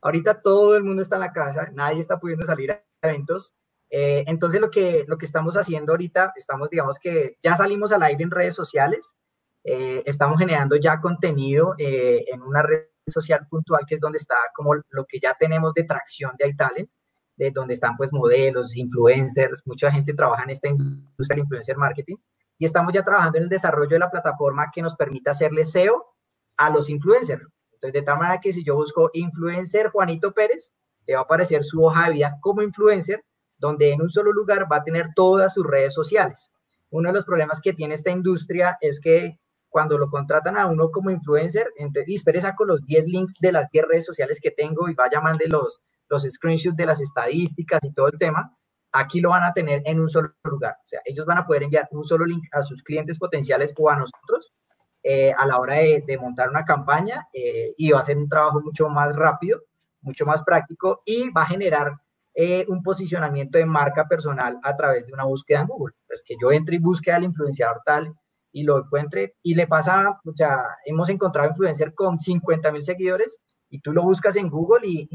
F: Ahorita todo el mundo está en la casa, nadie está pudiendo salir a eventos. Eh, entonces lo que, lo que estamos haciendo ahorita, estamos, digamos que ya salimos al aire en redes sociales, eh, estamos generando ya contenido eh, en una red social puntual que es donde está como lo que ya tenemos de tracción de iTalent, de donde están pues modelos, influencers, mucha gente trabaja en esta industria del influencer marketing y estamos ya trabajando en el desarrollo de la plataforma que nos permita hacerle SEO a los influencers. Entonces, de tal manera que si yo busco influencer Juanito Pérez, le va a aparecer su hoja de vida como influencer, donde en un solo lugar va a tener todas sus redes sociales. Uno de los problemas que tiene esta industria es que cuando lo contratan a uno como influencer, entonces, espere, saco los 10 links de las 10 redes sociales que tengo y vaya, mande los los screenshots de las estadísticas y todo el tema, aquí lo van a tener en un solo lugar. O sea, ellos van a poder enviar un solo link a sus clientes potenciales o a nosotros eh, a la hora de, montar una campaña eh, y va a ser un trabajo mucho más rápido, mucho más práctico y va a generar eh, un posicionamiento de marca personal a través de una búsqueda en Google. Es que yo entre y busque al influenciador tal y lo encuentre y le pasa, o sea, hemos encontrado influencer con 50 mil seguidores y tú lo buscas en Google y,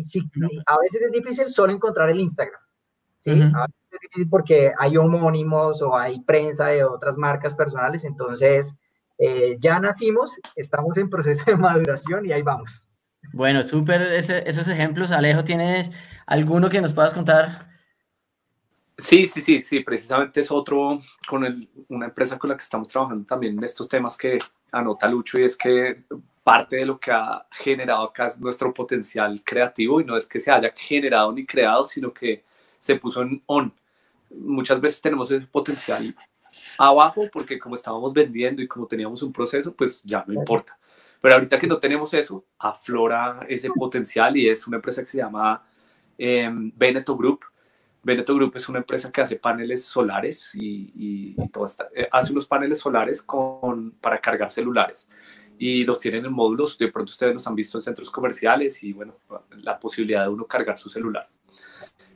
F: a veces es difícil solo encontrar el Instagram. ¿sí? A veces es difícil porque hay homónimos o hay prensa de otras marcas personales, entonces eh, ya nacimos, estamos en proceso de maduración y ahí vamos.
C: Bueno, súper esos ejemplos. Alejo, ¿tienes alguno que nos puedas contar?
E: Sí, sí, sí, sí, precisamente es otro con una empresa con la que estamos trabajando también en estos temas que anota Lucho y es que parte de lo que ha generado acá es nuestro potencial creativo y no es que se haya generado ni creado, sino que se puso en on. Muchas veces tenemos el potencial abajo porque como estábamos vendiendo y como teníamos un proceso, pues ya no importa. Pero ahorita que no tenemos eso, aflora ese potencial y es una empresa que se llama eh, Veneto Group. Veneto Group es una empresa que hace paneles solares y, todo eh, hace unos paneles solares para cargar celulares y los tienen en módulos. De pronto ustedes los han visto en centros comerciales y bueno, la posibilidad de uno cargar su celular.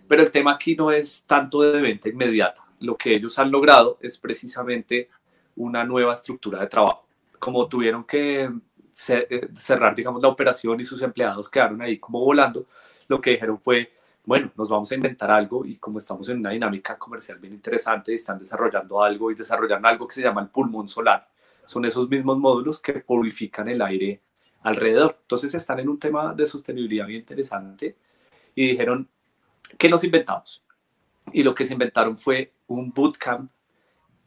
E: Pero el tema aquí no es tanto de venta inmediata lo que ellos han logrado es precisamente una nueva estructura de trabajo. Como tuvieron que cerrar, digamos, la operación y sus empleados quedaron ahí como volando, lo que dijeron fue, bueno, nos vamos a inventar algo y como estamos en una dinámica comercial bien interesante, están desarrollando algo y desarrollan algo que se llama el pulmón solar. Son esos mismos módulos que purifican el aire alrededor. Entonces están en un tema de sostenibilidad bien interesante y dijeron, ¿qué nos inventamos? Y lo que se inventaron fue un bootcamp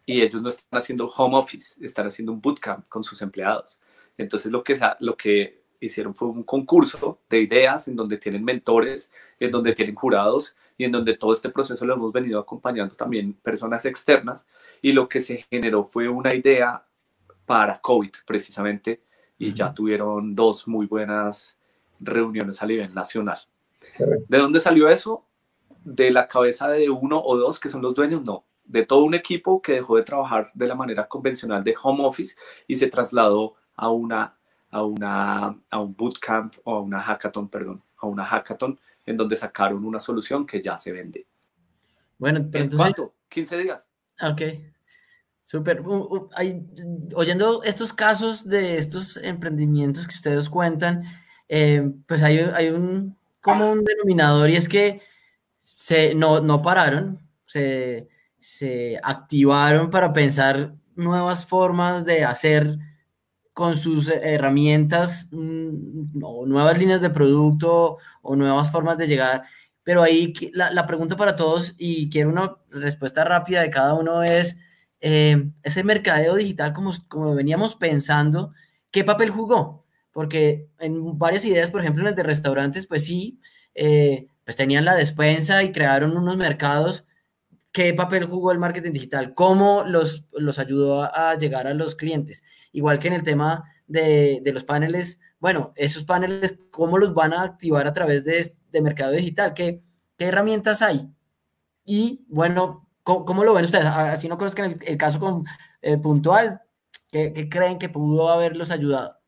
E: y ellos no están haciendo home office, están haciendo un bootcamp con sus empleados. Entonces lo que, lo que hicieron fue un concurso de ideas en donde tienen mentores, en donde tienen jurados y en donde todo este proceso lo hemos venido acompañando también personas externas y lo que se generó fue una idea para COVID precisamente y ya tuvieron dos muy buenas reuniones a nivel nacional. ¿De dónde salió eso? de la cabeza de uno o dos que son los dueños, no, de todo un equipo que dejó de trabajar de la manera convencional de home office y se trasladó a una a una a un bootcamp o a una hackathon, perdón, a una hackathon en donde sacaron una solución que ya se vende.
C: Bueno,
E: ¿En entonces... cuánto? 15 días.
C: Ok. Súper. oyendo estos casos de estos emprendimientos que ustedes cuentan, eh, pues hay, hay un como un denominador y es que se, no, no pararon, se, se activaron para pensar nuevas formas de hacer con sus herramientas mm, nuevas líneas de producto o nuevas formas de llegar. Pero ahí la, pregunta para todos, y quiero una respuesta rápida de cada uno, es eh, ese mercadeo digital, como, como veníamos pensando, ¿qué papel jugó? Porque en varias ideas, por ejemplo, en el de restaurantes, pues sí, eh, pues tenían la despensa y crearon unos mercados. ¿Qué papel jugó el marketing digital? ¿Cómo los, los ayudó a, llegar a los clientes? Igual que en el tema de, los paneles, bueno, esos paneles, ¿cómo los van a activar a través de, mercado digital? ¿Qué, ¿Qué, herramientas hay? Y bueno, ¿cómo, lo ven ustedes? Así no conozcan el, caso con, eh, puntual, ¿qué, ¿qué creen que pudo haberlos ayudado?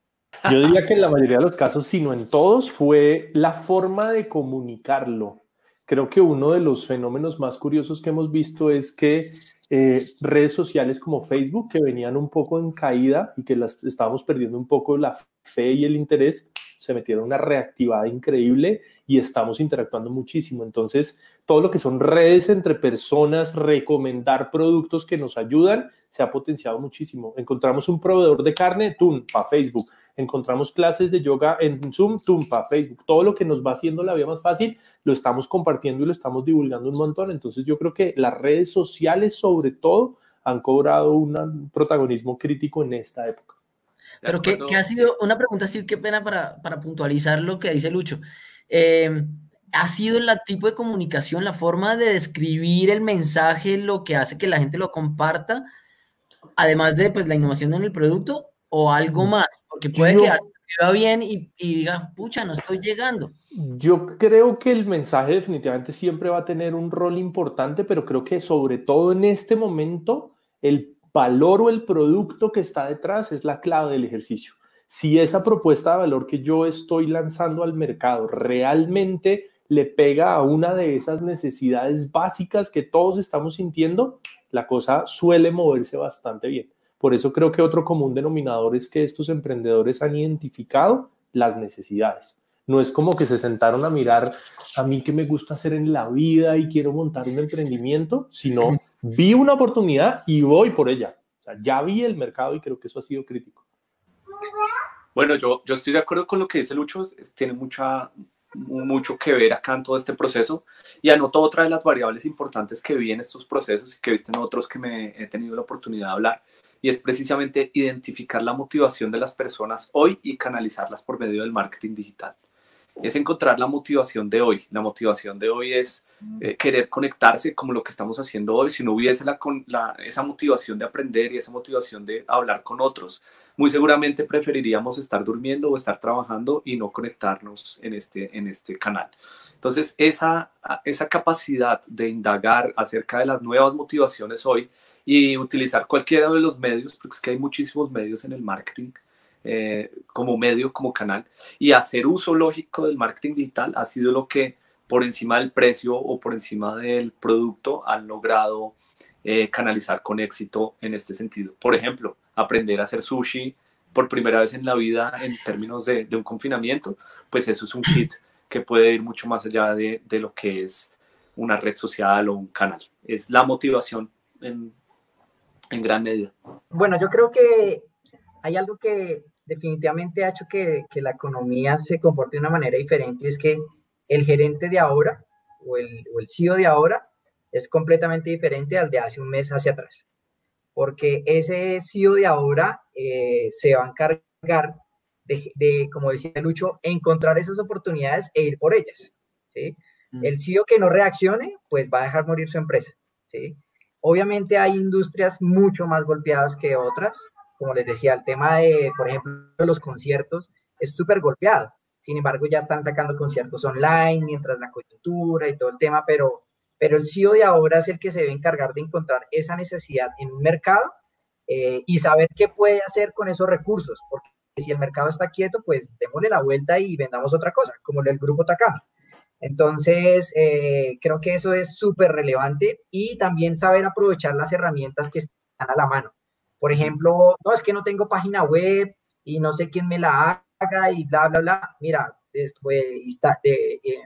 D: Yo diría que en la mayoría de los casos, si no en todos, fue la forma de comunicarlo. Creo que uno de los fenómenos más curiosos que hemos visto es que eh, redes sociales como Facebook, que venían un poco en caída y que las estábamos perdiendo un poco la fe y el interés, se metieron una reactivada increíble y estamos interactuando muchísimo. Entonces, todo lo que son redes entre personas, recomendar productos que nos ayudan, se ha potenciado muchísimo. Encontramos un proveedor de carne, tum, para Facebook. Encontramos clases de yoga en Zoom, tum, para Facebook. Todo lo que nos va haciendo la vida más fácil, lo estamos compartiendo y lo estamos divulgando un montón. Entonces, yo creo que las redes sociales, sobre todo, han cobrado un protagonismo crítico en esta época.
C: Pero que, ha sido una pregunta así, qué pena para, para puntualizar lo que dice Lucho. Eh, ¿Ha sido el tipo de comunicación, la forma de describir el mensaje, lo que hace que la gente lo comparta, además de pues, la innovación en el producto o algo mm. más? Porque puede que escriba bien y, y diga, pucha, no estoy llegando.
D: Yo creo que el mensaje definitivamente siempre va a tener un rol importante, pero creo que sobre todo en este momento el valor o el producto que está detrás es la clave del ejercicio. Si esa propuesta de valor que yo estoy lanzando al mercado realmente le pega a una de esas necesidades básicas que todos estamos sintiendo, la cosa suele moverse bastante bien. Por eso creo que otro común denominador es que estos emprendedores han identificado las necesidades. No es como que se sentaron a mirar a mí qué me gusta hacer en la vida y quiero montar un emprendimiento, sino vi una oportunidad y voy por ella. Ya vi el mercado y creo que eso ha sido crítico.
E: Bueno, yo, yo estoy de acuerdo con lo que dice Lucho, tiene mucha, mucho que ver acá en todo este proceso y anoto otra de las variables importantes que vi en estos procesos y que viste en otros que me he tenido la oportunidad de hablar y es precisamente identificar la motivación de las personas hoy y canalizarlas por medio del marketing digital es encontrar la motivación de hoy. La motivación de hoy es eh, querer conectarse como lo que estamos haciendo hoy. Si no hubiese la, esa motivación de aprender y esa motivación de hablar con otros, muy seguramente preferiríamos estar durmiendo o estar trabajando y no conectarnos en este, en este canal. Entonces, esa, esa capacidad de indagar acerca de las nuevas motivaciones hoy y utilizar cualquiera de los medios, porque es que hay muchísimos medios en el marketing, eh, como medio, como canal, y hacer uso lógico del marketing digital ha sido lo que por encima del precio o por encima del producto han logrado eh, canalizar con éxito en este sentido. Por ejemplo, aprender a hacer sushi por primera vez en la vida en términos de, un confinamiento, pues eso es un kit que puede ir mucho más allá de, de, lo que es una red social o un canal. Es la motivación en, en gran medida.
F: Bueno, yo creo que hay algo que definitivamente ha hecho que, la economía se comporte de una manera diferente y es que el gerente de ahora o el, o el CEO de ahora es completamente diferente al de hace un mes hacia atrás. Porque ese CEO de ahora eh, se va a encargar de, como decía Lucho, encontrar esas oportunidades e ir por ellas. ¿sí? Mm. El CEO que no reaccione, pues va a dejar morir su empresa. ¿sí? Obviamente hay industrias mucho más golpeadas que otras, como les decía, el tema de, por ejemplo, los conciertos es súper golpeado. Sin embargo, ya están sacando conciertos online mientras la coyuntura y todo el tema, pero, pero el CEO de ahora es el que se debe encargar de encontrar esa necesidad en un mercado eh, y saber qué puede hacer con esos recursos, porque si el mercado está quieto, pues démosle la vuelta y vendamos otra cosa, como el grupo Takami. Entonces, eh, creo que eso es súper relevante y también saber aprovechar las herramientas que están a la mano. Por ejemplo, no, es que no tengo página web y no sé quién me la haga y bla, bla, bla. Mira, después está, de, eh,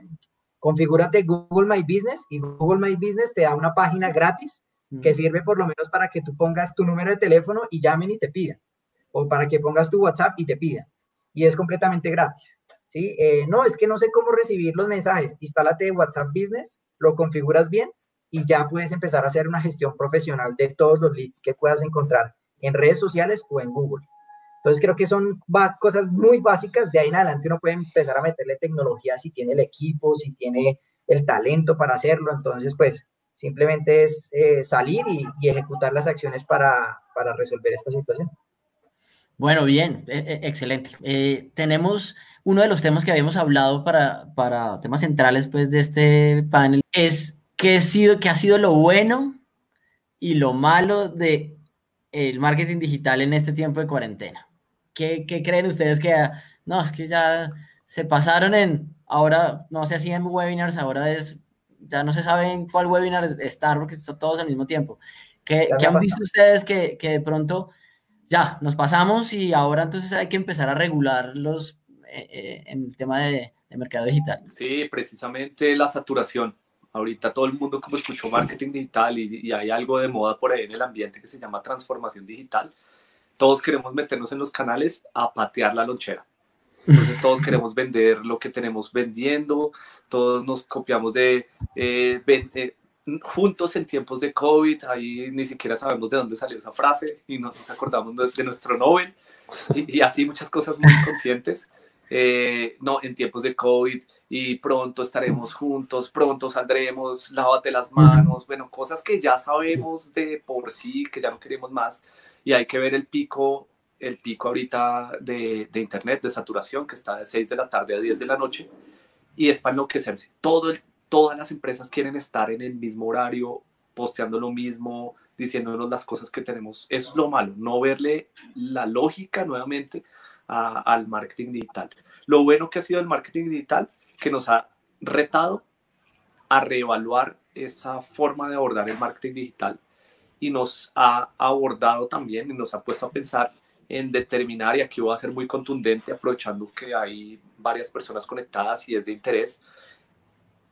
F: configúrate Google My Business y Google My Business te da una página gratis que sirve por lo menos para que tú pongas tu número de teléfono y llamen y te pidan. O para que pongas tu WhatsApp y te pidan. Y es completamente gratis. ¿sí? Eh, no, es que no sé cómo recibir los mensajes. Instálate WhatsApp Business, lo configuras bien y ya puedes empezar a hacer una gestión profesional de todos los leads que puedas encontrar en redes sociales o en Google. Entonces creo que son cosas muy básicas. De ahí en adelante uno puede empezar a meterle tecnología si tiene el equipo, si tiene el talento para hacerlo. Entonces, pues simplemente es eh, salir y, ejecutar las acciones para, para, resolver esta situación.
C: Bueno, bien, e, e, excelente. Eh, tenemos uno de los temas que habíamos hablado para, para temas centrales pues, de este panel, es qué ha sido, qué ha sido lo bueno y lo malo de el marketing digital en este tiempo de cuarentena? ¿Qué, creen ustedes que, no, es que ya se pasaron en, ahora no se hacían webinars, ahora es, ya no se sabe en cuál webinar estar porque están todos al mismo tiempo. ¿Qué, han visto ustedes que, de pronto ya nos pasamos y ahora entonces hay que empezar a regular los eh, eh, en el tema de, de mercado digital?
E: Sí, precisamente la saturación Ahorita todo el mundo como escuchó marketing digital y, hay algo de moda por ahí en el ambiente que se llama transformación digital. Todos queremos meternos en los canales a patear la lonchera. Entonces todos queremos vender lo que tenemos vendiendo, todos nos copiamos de eh, eh, juntos en tiempos de COVID, ahí ni siquiera sabemos de dónde salió esa frase y no nos acordamos de, nuestro Nobel y, y, así muchas cosas muy conscientes. Eh, no, en tiempos de COVID y pronto estaremos juntos, pronto saldremos, lávate las manos, bueno, cosas que ya sabemos de por sí, que ya no queremos más y hay que ver el pico el pico ahorita de, de, internet, de saturación, que está de 6 de la tarde a 10 de la noche, y es para enloquecerse. Todo el, todas las empresas quieren estar en el mismo horario, posteando lo mismo, diciéndonos las cosas que tenemos. Eso es lo malo, no verle la lógica nuevamente al marketing digital. Lo bueno que ha sido el marketing digital, que nos ha retado a reevaluar esa forma de abordar el marketing digital y nos ha abordado también y nos ha puesto a pensar en determinar, y aquí voy a ser muy contundente, aprovechando que hay varias personas conectadas y es de interés,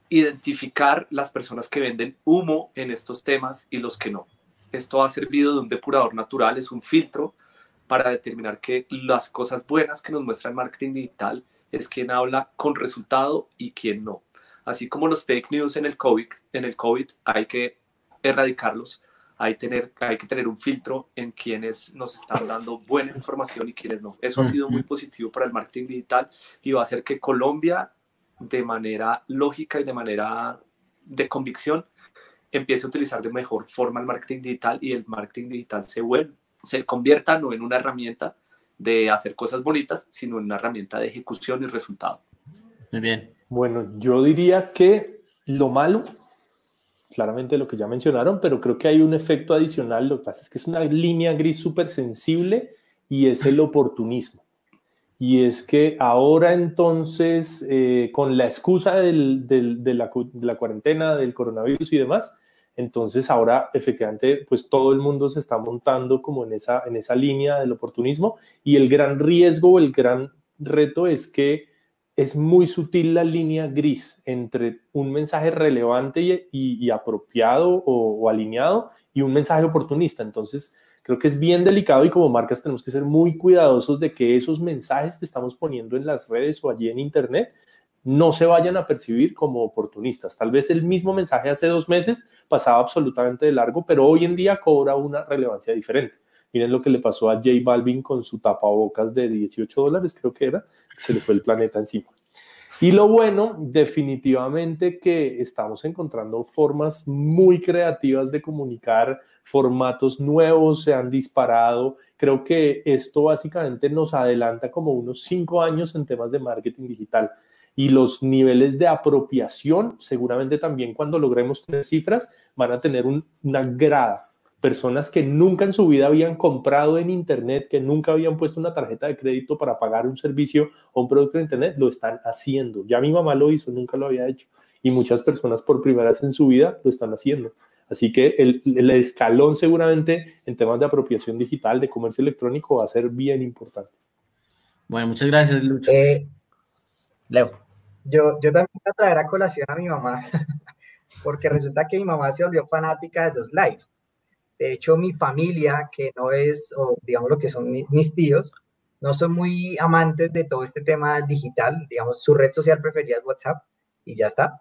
E: identificar las personas que venden humo en estos temas y los que no. Esto ha servido de un depurador natural, es un filtro para determinar que las cosas buenas que nos muestra el marketing digital es quien habla con resultado y quien no. Así como los fake news en el COVID, en el COVID hay que erradicarlos, hay, tener, hay que tener un filtro en quienes nos están dando buena información y quienes no. Eso ha sido muy positivo para el marketing digital y va a hacer que Colombia, de manera lógica y de manera de convicción, empiece a utilizar de mejor forma el marketing digital y el marketing digital se, vuelve, se convierta no en una herramienta de hacer cosas bonitas, sino en una herramienta de ejecución y resultado.
C: Muy bien.
D: Bueno, yo diría que lo malo, claramente lo que ya mencionaron, pero creo que hay un efecto adicional. Lo que pasa es que es una línea gris súper sensible y es el oportunismo. Y es que ahora entonces, eh, con la excusa del, de, la, de la cuarentena, del coronavirus y demás, entonces ahora efectivamente pues todo el mundo se está montando como en esa, en esa línea del oportunismo y el gran riesgo el gran reto es que es muy sutil la línea gris entre un mensaje relevante y, apropiado o, alineado y un mensaje oportunista. Entonces, creo que es bien delicado y como marcas tenemos que ser muy cuidadosos de que esos mensajes que estamos poniendo en las redes o allí en Internet no se vayan a percibir como oportunistas. Tal vez el mismo mensaje hace dos meses pasaba absolutamente de largo, pero hoy en día cobra una relevancia diferente. Miren lo que le pasó a J Balvin con su tapabocas de 18 dólares, creo que era, se le fue el planeta encima. Y lo bueno, definitivamente que estamos encontrando formas muy creativas de comunicar, formatos nuevos se han disparado. Creo que esto básicamente nos adelanta como unos cinco años en temas de marketing digital y los niveles de apropiación, seguramente también cuando logremos tener cifras, van a tener una grada. Personas que nunca en su vida habían comprado en Internet, que nunca habían puesto una tarjeta de crédito para pagar un servicio o un producto de Internet, lo están haciendo. Ya mi mamá lo hizo, nunca lo había hecho. Y muchas personas por primera vez en su vida lo están haciendo. Así que el, el escalón seguramente en temas de apropiación digital, de comercio electrónico, va a ser bien importante.
C: Bueno, muchas gracias, Lucho. Eh,
F: Leo. Yo, yo también voy a traer a colación a mi mamá, porque resulta que mi mamá se volvió fanática de los live. De hecho, mi familia, que no es, o digamos lo que son mis tíos, no son muy amantes de todo este tema digital. Digamos, su red social preferida es WhatsApp y ya está.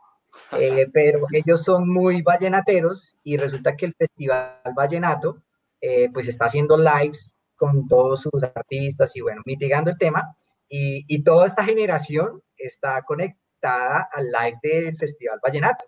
F: Eh, pero ellos son muy vallenateros y resulta que el Festival Vallenato eh, pues está haciendo lives con todos sus artistas y bueno, mitigando el tema. Y, y toda esta generación está conectada al live del Festival Vallenato.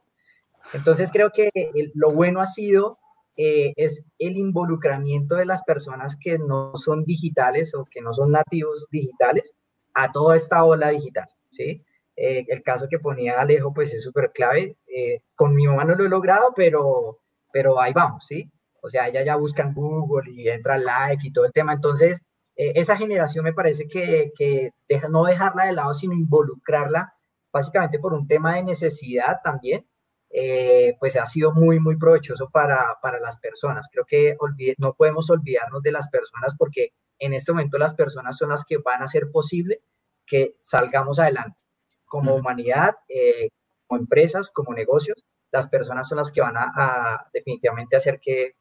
F: Entonces creo que lo bueno ha sido eh, es el involucramiento de las personas que no son digitales o que no son nativos digitales a toda esta ola digital, ¿sí? Eh, el caso que ponía Alejo, pues es súper clave. Eh, con mi mamá no lo he logrado, pero, pero ahí vamos, ¿sí? O sea, ella ya busca en Google y entra live y todo el tema. Entonces, eh, esa generación me parece que, que deja, no dejarla de lado, sino involucrarla básicamente por un tema de necesidad también, eh, pues ha sido muy, muy provechoso para, para las personas. Creo que no podemos olvidarnos de las personas porque en este momento las personas son las que van a hacer posible que salgamos adelante. Como humanidad, eh, como empresas, como negocios, las personas son las que van a, a definitivamente hacer que,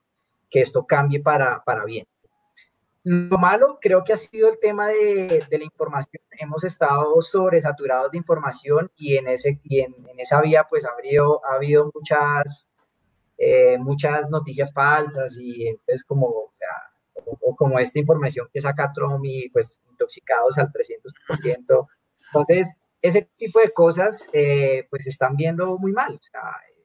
F: que esto cambie para, para bien. Lo malo creo que ha sido el tema de, la información. Hemos estado sobresaturados de información y en, ese, y en, esa vía pues ha habido, ha habido muchas, eh, muchas noticias falsas y entonces como, o, como esta información que saca Trump y pues intoxicados al 300%. Entonces, ese tipo de cosas eh, pues se están viendo muy mal.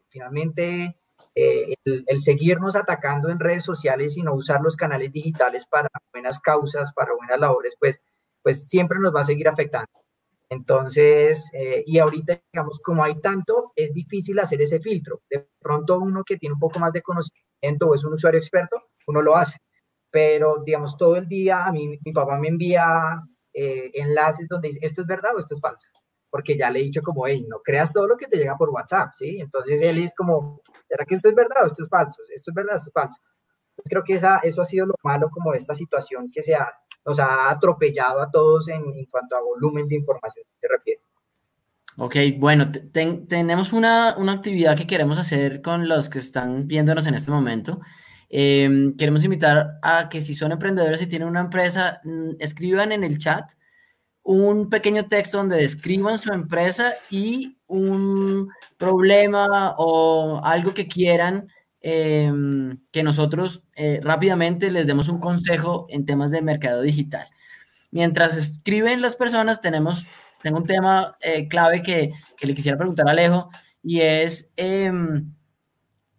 F: finalmente eh, el, seguirnos atacando en redes sociales y no usar los canales digitales para buenas causas, para buenas labores, pues, pues siempre nos va a seguir afectando. Entonces, eh, y ahorita, digamos, como hay tanto, es difícil hacer ese filtro. De pronto uno que tiene un poco más de conocimiento o es un usuario experto, uno lo hace. Pero, digamos, todo el día a mí, mi papá me envía eh, enlaces donde dice, esto es verdad o esto es falso. Porque ya le he dicho como, hey, no creas todo lo que te llega por WhatsApp, ¿sí? Entonces él es como, ¿será que esto es verdad o esto es falso? Esto es verdad esto es falso. creo que esa, eso ha sido lo malo como de esta situación que se ha, nos ha atropellado a todos en, en cuanto a volumen de información se refiere.
C: Ok, bueno, tenemos una, una, actividad que queremos hacer con los que están viéndonos en este momento. Em, queremos invitar a que si son emprendedores y tienen una empresa, mm, escriban en el chat un pequeño texto donde describan su empresa y un problema o algo que quieran Em, que nosotros eh, rápidamente les demos un consejo en temas de mercado digital. Mientras escriben las personas, tenemos, tengo un tema eh, clave que, que, le quisiera preguntar a Alejo y es em,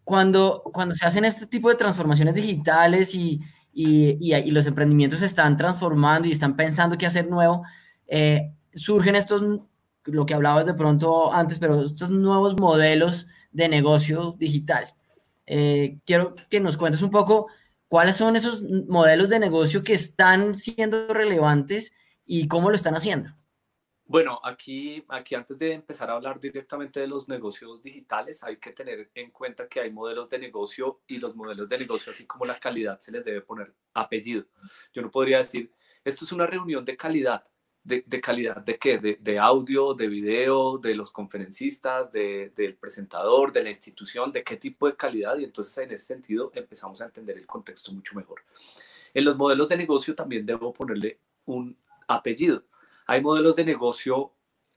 C: cuando, cuando se hacen este tipo de transformaciones digitales y, y, y, los emprendimientos se están transformando y están pensando qué hacer nuevo, eh, surgen estos, lo que hablabas de pronto antes, pero estos nuevos modelos de negocio digital. Eh, quiero que nos cuentes un poco cuáles son esos modelos de negocio que están siendo relevantes y cómo lo están haciendo.
E: Bueno, aquí, aquí antes de empezar a hablar directamente de los negocios digitales, hay que tener en cuenta que hay modelos de negocio y los modelos de negocio, así como la calidad, se les debe poner apellido. Yo no podría decir, esto es una reunión de calidad de, calidad de qué? De, audio, de video, de los conferencistas, del presentador, de la institución, de qué tipo de calidad. Y entonces en ese sentido empezamos a entender el contexto mucho mejor. En los modelos de negocio también debo ponerle un apellido. Hay modelos de negocio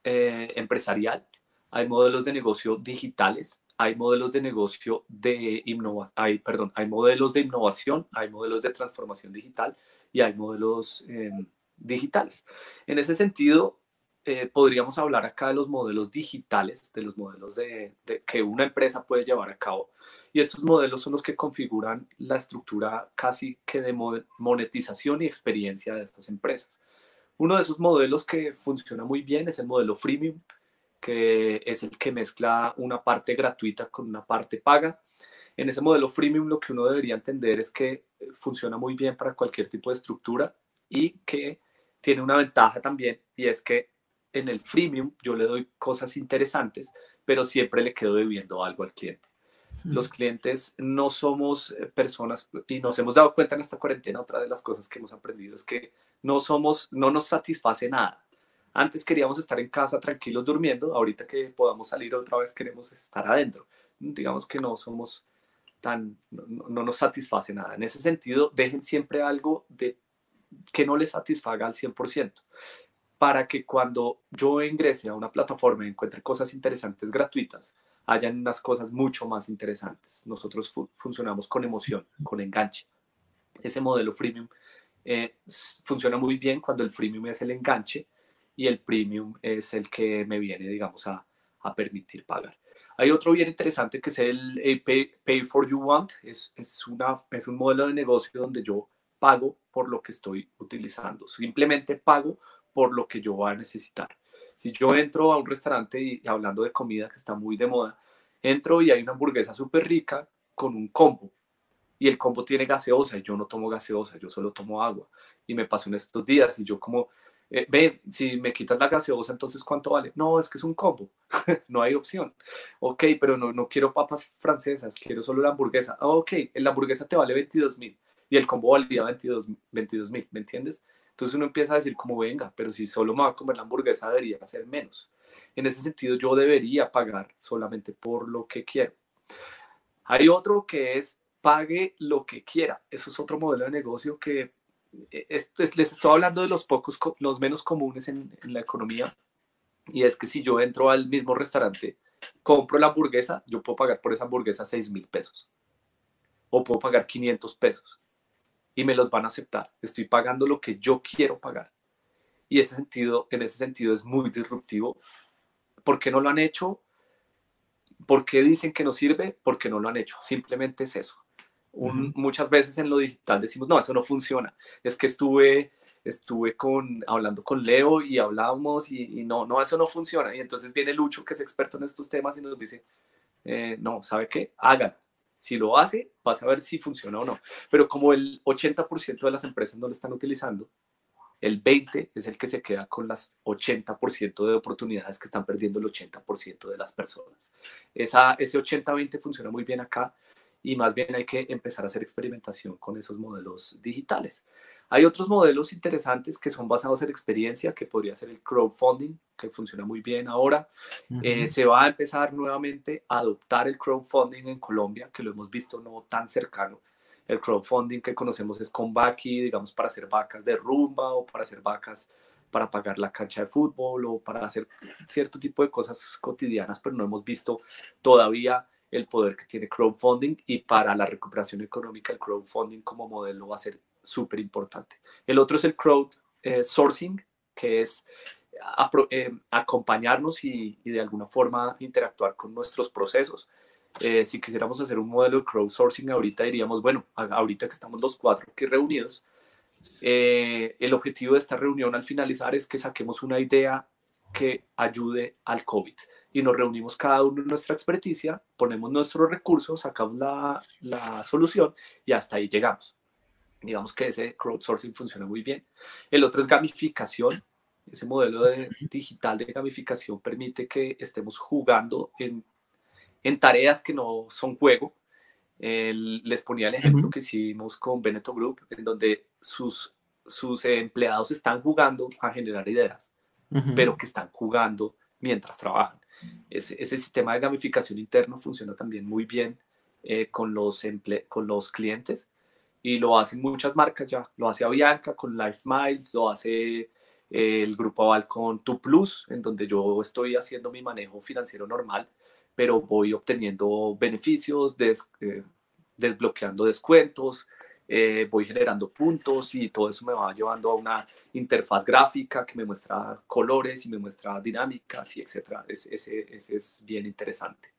E: eh, empresarial, hay modelos de negocio digitales, hay modelos de negocio de innova hay, perdón, hay modelos de innovación, hay modelos de transformación digital y hay modelos em, digitales. En ese sentido, eh, podríamos hablar acá de los modelos digitales, de los modelos de, que una empresa puede llevar a cabo. Y estos modelos son los que configuran la estructura casi que de monetización y experiencia de estas empresas. Uno de esos modelos que funciona muy bien es el modelo freemium, que es el que mezcla una parte gratuita con una parte paga. En ese modelo freemium lo que uno debería entender es que funciona muy bien para cualquier tipo de estructura y que tiene una ventaja también y es que en el freemium yo le doy cosas interesantes, pero siempre le quedo debiendo algo al cliente. Los clientes no somos eh, personas, y nos hemos dado cuenta en esta cuarentena, otra de las cosas que hemos aprendido es que no somos, no nos satisface nada. Antes queríamos estar en casa tranquilos durmiendo, ahorita que podamos salir otra vez queremos estar adentro. Digamos que no somos tan, no, no nos satisface nada. En ese sentido, dejen siempre algo de que no le satisfaga al 100%, para que cuando yo ingrese a una plataforma y encuentre cosas interesantes gratuitas, hayan unas cosas mucho más interesantes. Nosotros funcionamos con emoción, con enganche. Ese modelo freemium eh, funciona muy bien cuando el freemium es el enganche y el premium es el que me viene, digamos, a, a permitir pagar. Hay otro bien interesante que es el pay, pay for You Want. Es, es, una, es un modelo de negocio donde yo pago por lo que estoy utilizando, simplemente pago por lo que yo voy a necesitar. Si yo entro a un restaurante y, hablando de comida que está muy de moda, entro y hay una hamburguesa súper rica con un combo y el combo tiene gaseosa y yo no tomo gaseosa, yo solo tomo agua. Y me pasó en estos días y yo como, eh, ve, si me quitas la gaseosa, entonces ¿cuánto vale? No, es que es un combo, no hay opción. Ok, pero no, no quiero papas francesas, quiero solo la hamburguesa. ok, la hamburguesa te vale 22 mil y el combo valía 22 mil, ¿me entiendes? Entonces uno empieza a decir como venga, pero si solo me va a comer la hamburguesa debería ser menos. En ese sentido yo debería pagar solamente por lo que quiero. Hay otro que es pague lo que quiera. Eso es otro modelo de negocio que eh, les estoy hablando de los pocos, los menos comunes en, en la economía. Y es que si yo entro al mismo restaurante, compro la hamburguesa, yo puedo pagar por esa hamburguesa 6 mil pesos. O puedo pagar 500 pesos y me los van a aceptar. Estoy pagando lo que yo quiero pagar. Y ese sentido, en ese sentido es muy disruptivo. ¿Por qué no lo han hecho? ¿Por qué dicen que no sirve? Porque no lo han hecho. Simplemente es eso. Muchas veces en lo digital decimos, no, eso no funciona. Es que estuve, estuve con, hablando con Leo y hablábamos y, no, no, eso no funciona. Y entonces viene Lucho, que es experto en estos temas, y nos dice, eh, no, ¿sabe qué? Hagan. Si lo hace, vas a ver si funciona o no. Pero como el 80% de las empresas no lo están utilizando, el 20 es el que se queda con las 80% de oportunidades que están perdiendo el 80% de las personas. Esa, ese 80-20 funciona muy bien acá y más bien hay que empezar a hacer experimentación con esos modelos digitales. Hay otros modelos interesantes que son basados en experiencia, que podría ser el crowdfunding, que funciona muy bien ahora. Eh, se va a empezar nuevamente a adoptar el crowdfunding en Colombia, que lo hemos visto no tan cercano, el crowdfunding que conocemos es con Baki, digamos, para hacer vacas de rumba o para hacer vacas para pagar la cancha de fútbol o para hacer cierto tipo de cosas cotidianas, pero no hemos visto todavía el poder que tiene crowdfunding y para la recuperación económica el crowdfunding como modelo va a ser súper importante. El otro es el crowdsourcing, que es eh, acompañarnos y, y, de alguna forma interactuar con nuestros procesos. Eh, si quisiéramos hacer un modelo de crowdsourcing ahorita diríamos, bueno, ahorita que estamos los cuatro aquí reunidos, eh, el objetivo de esta reunión al finalizar es que saquemos una idea que ayude al COVID y nos reunimos cada uno en nuestra experticia, ponemos nuestros recursos, sacamos la, la solución y hasta ahí llegamos. Digamos que ese crowdsourcing funciona muy bien. El otro es gamificación. Ese modelo de, digital de gamificación permite que estemos jugando en en tareas que no son juego. les ponía el ejemplo que hicimos con Beneto Group, en donde sus, sus empleados están jugando a generar ideas, pero que están jugando mientras trabajan. Ese, ese, sistema de gamificación interno funciona también muy bien eh, con, los con los clientes y lo hacen muchas marcas ya. Lo hace Avianca con Life Miles, lo hace eh, el Grupo Aval con Tu Plus, en donde yo estoy haciendo mi manejo financiero normal pero voy obteniendo beneficios, eh, desbloqueando descuentos, eh, voy generando puntos y todo eso me va llevando a una interfaz gráfica que me muestra colores y me muestra dinámicas y etcétera. Ese, ese, es bien interesante.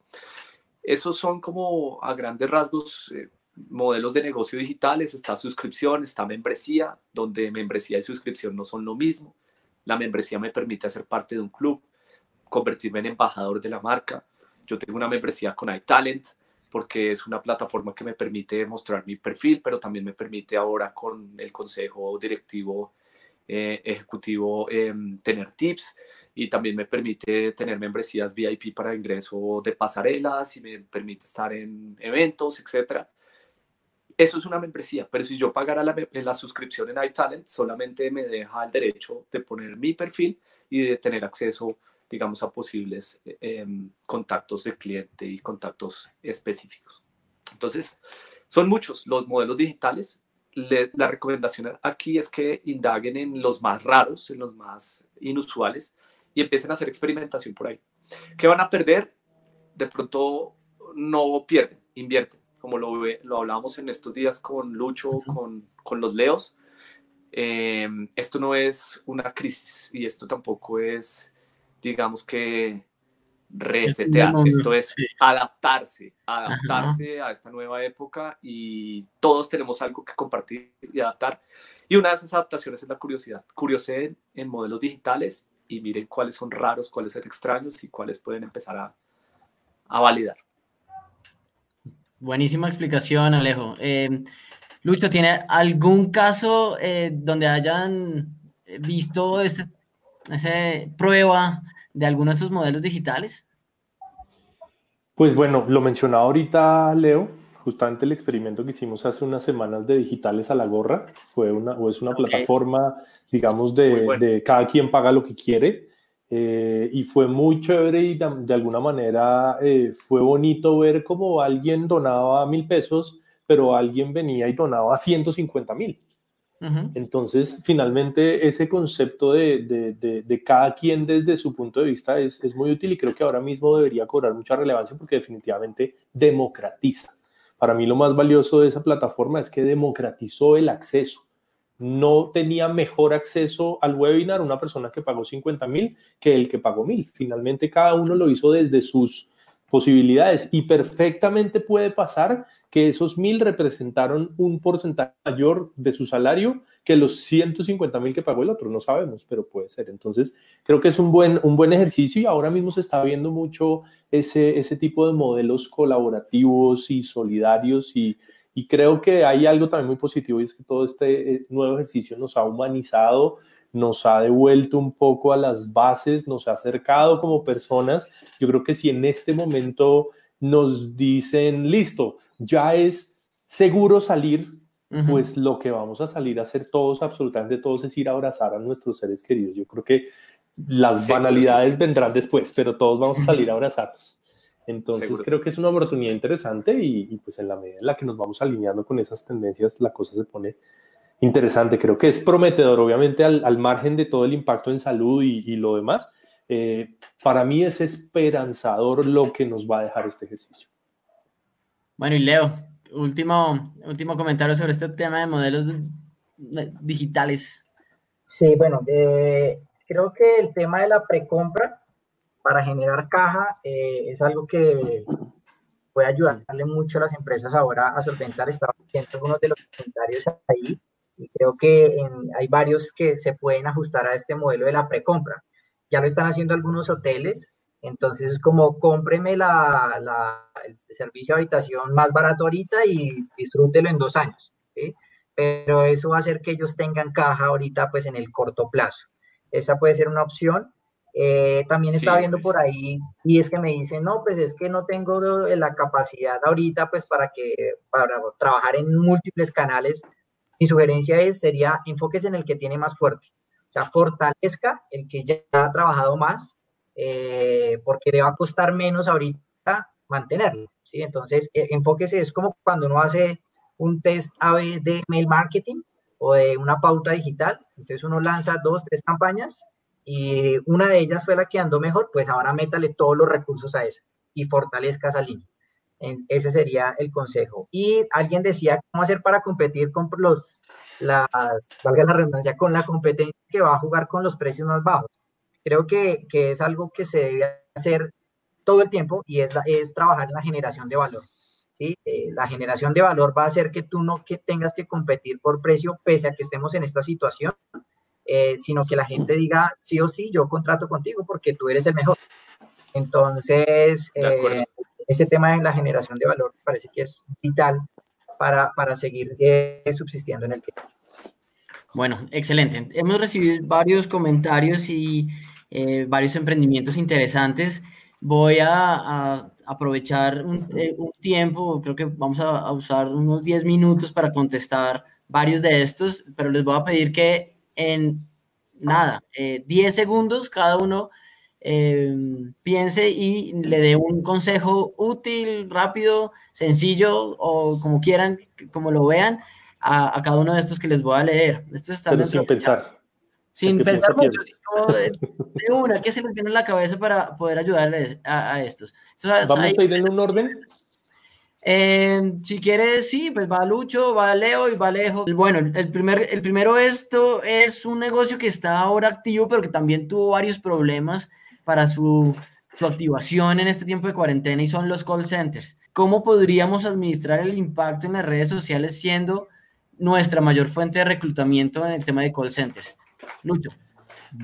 E: Esos son como a grandes rasgos eh, modelos de negocio digitales. Está suscripción, está membresía, donde membresía y suscripción no son lo mismo. La membresía me permite hacer parte de un club, convertirme en embajador de la marca yo tengo una membresía con iTalent porque es una plataforma que me permite mostrar mi perfil, pero también me permite ahora con el consejo directivo eh, ejecutivo em, tener tips y también me permite tener membresías VIP para ingreso de pasarelas y me permite estar en eventos, etc. Eso es una membresía, pero si yo pagara la, la suscripción en iTalent, solamente me deja el derecho de poner mi perfil y de tener acceso digamos, a posibles em, contactos de cliente y contactos específicos. Entonces, son muchos los modelos digitales. la recomendación aquí es que indaguen en los más raros, en los más inusuales y empiecen a hacer experimentación por ahí. ¿Qué van a perder? De pronto no pierden, invierten. Como lo, lo hablábamos en estos días con Lucho, con, con los Leos. Em, esto no es una crisis y esto tampoco es digamos que resetear, esto es adaptarse, adaptarse a esta nueva época y todos tenemos algo que compartir y adaptar. Y una de esas adaptaciones es la curiosidad. Curioseen en modelos digitales y miren cuáles son raros, cuáles son extraños y cuáles pueden empezar a, a validar.
C: Buenísima explicación, Alejo. Eh, Lucho, ¿tiene algún caso eh, donde hayan visto esa prueba de algunos de esos modelos digitales?
D: Pues bueno, lo mencionaba ahorita Leo, justamente el experimento que hicimos hace unas semanas de digitales a la gorra, fue una, o es una plataforma, digamos, de, de, cada quien paga lo que quiere. Eh, y fue muy chévere y de, alguna manera eh, fue bonito ver cómo alguien donaba mil pesos, pero alguien venía y donaba 150 mil. Entonces, finalmente, ese concepto de, de, cada quien desde su punto de vista es, es, muy útil y creo que ahora mismo debería cobrar mucha relevancia porque definitivamente democratiza. Para mí lo más valioso de esa plataforma es que democratizó el acceso. No tenía mejor acceso al webinar una persona que pagó 50 mil que el que pagó mil. Finalmente, cada uno lo hizo desde sus posibilidades y perfectamente puede pasar que esos mil representaron un porcentaje mayor de su salario que los 150 mil que pagó el otro, no sabemos, pero puede ser. Entonces, creo que es un buen, un buen ejercicio y ahora mismo se está viendo mucho ese, ese tipo de modelos colaborativos y solidarios y, y creo que hay algo también muy positivo y es que todo este eh, nuevo ejercicio nos ha humanizado, nos ha devuelto un poco a las bases, nos ha acercado como personas. Yo creo que si en este momento nos dicen, listo, ya es seguro salir, pues lo que vamos a salir a hacer todos, absolutamente todos, es ir a abrazar a nuestros seres queridos. Yo creo que las banalidades vendrán después, pero todos vamos a salir a abrazarnos. Entonces creo que es una oportunidad interesante y, pues en la medida en la que nos vamos alineando con esas tendencias, la cosa se pone interesante. Creo que es prometedor, obviamente, al, margen de todo el impacto en salud y, lo demás. Eh, para mí es esperanzador lo que nos va a dejar este ejercicio.
C: Bueno, y Leo, último, último comentario sobre este tema de modelos digitales.
F: Sí, bueno, creo que el tema de la precompra para generar caja eh, es algo que puede ayudarle mucho a las empresas ahora a solventar. Estaba viendo algunos de los comentarios ahí y creo que hay varios que se pueden ajustar a este modelo de la precompra. Ya lo están haciendo algunos hoteles entonces es como cómpreme la, el servicio de habitación más barato ahorita y disfrútelo en dos años. Pero eso va a hacer que ellos tengan caja ahorita pues en el corto plazo. Esa puede ser una opción. Eh, también estaba viendo pues. por ahí y es que me dicen, no, pues es que no tengo la capacidad ahorita pues para que para trabajar en múltiples canales. Mi sugerencia es, sería enfóquese en el que tiene más fuerte. O sea, fortalezca el que ya ha trabajado más eh, porque le va a costar menos ahorita mantenerlo, ¿sí? Entonces, e, enfóquese, es como cuando uno hace un test AB de mail marketing o de una pauta digital, entonces uno lanza dos, tres campañas y una de ellas fue la que andó mejor, pues ahora métale todos los recursos a esa y fortalezca esa línea. Ese sería el consejo. Y alguien decía cómo hacer para competir con los, las, valga la redundancia, con la competencia que va a jugar con los precios más bajos. Creo que, que es algo que se debe hacer todo el tiempo y es, es trabajar en la generación de valor. ¿sí? Eh, la generación de valor va a hacer que tú no que tengas que competir por precio pese a que estemos en esta situación, eh, sino que la gente diga sí o sí, yo contrato contigo porque tú eres el mejor. Entonces, eh, ese tema de la generación de valor parece que es vital para, para seguir subsistiendo en el tiempo.
C: Bueno, excelente. Hemos recibido varios comentarios y eh, varios emprendimientos interesantes. Voy a, aprovechar eh, un, tiempo, creo que vamos a, usar unos 10 minutos para contestar varios de estos, pero les voy a pedir que en nada, 10 eh, segundos cada uno piense y le dé un consejo útil, rápido, sencillo o como quieran, como lo vean, a, cada uno de estos que les voy a leer. Estos están
D: Pero sin pensar.
C: Sin pensar mucho, sino de, una, que se les viene en la cabeza para poder ayudarles a, estos.
D: ¿Vamos a ir en un orden?
C: Eh, si quieres, sí, pues va Lucho, va Leo y va Alejo. Bueno, el, primer, el primero esto es un negocio que está ahora activo, pero que también tuvo varios problemas para su, su activación en este tiempo de cuarentena y son los call centers. ¿Cómo podríamos administrar el impacto en las redes sociales siendo nuestra mayor fuente de reclutamiento en el tema de call centers? Lucho.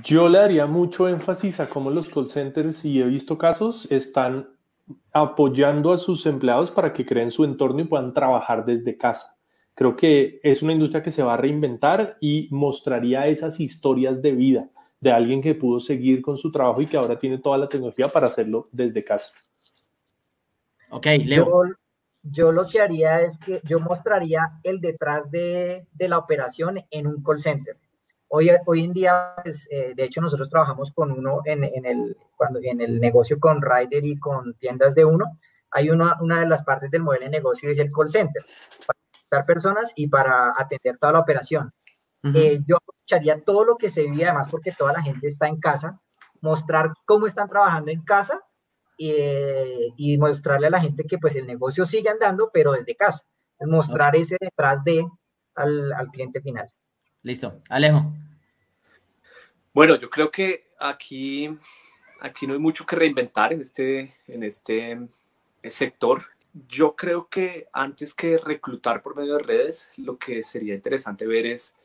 D: Yo le daría mucho énfasis a cómo los call centers, y he visto casos, están apoyando a sus empleados para que creen su entorno y puedan trabajar desde casa. Creo que es una industria que se va a reinventar y mostraría esas historias de vida de alguien que pudo seguir con su trabajo y que ahora tiene toda la tecnología para hacerlo desde casa.
C: Ok, Leo.
F: Yo, lo que haría es que yo mostraría el detrás de, de la operación en un call center. Hoy, hoy en día, pues, eh, de hecho, nosotros trabajamos con uno en, en, el, cuando, en el negocio con Rider y con tiendas de uno. Hay una, una de las partes del modelo de negocio es el call center, para dar personas y para atender toda la operación. Eh, yo aprovecharía todo lo que se vive, además, porque toda la gente está en casa, mostrar cómo están trabajando en casa eh, y mostrarle a la gente que pues el negocio sigue andando, pero desde casa. Mostrar ese detrás de al, al cliente final.
C: Listo. Alejo.
E: Bueno, yo creo que aquí, aquí no hay mucho que reinventar en este, en este sector, yo creo que antes que reclutar por medio de redes, lo que sería interesante ver es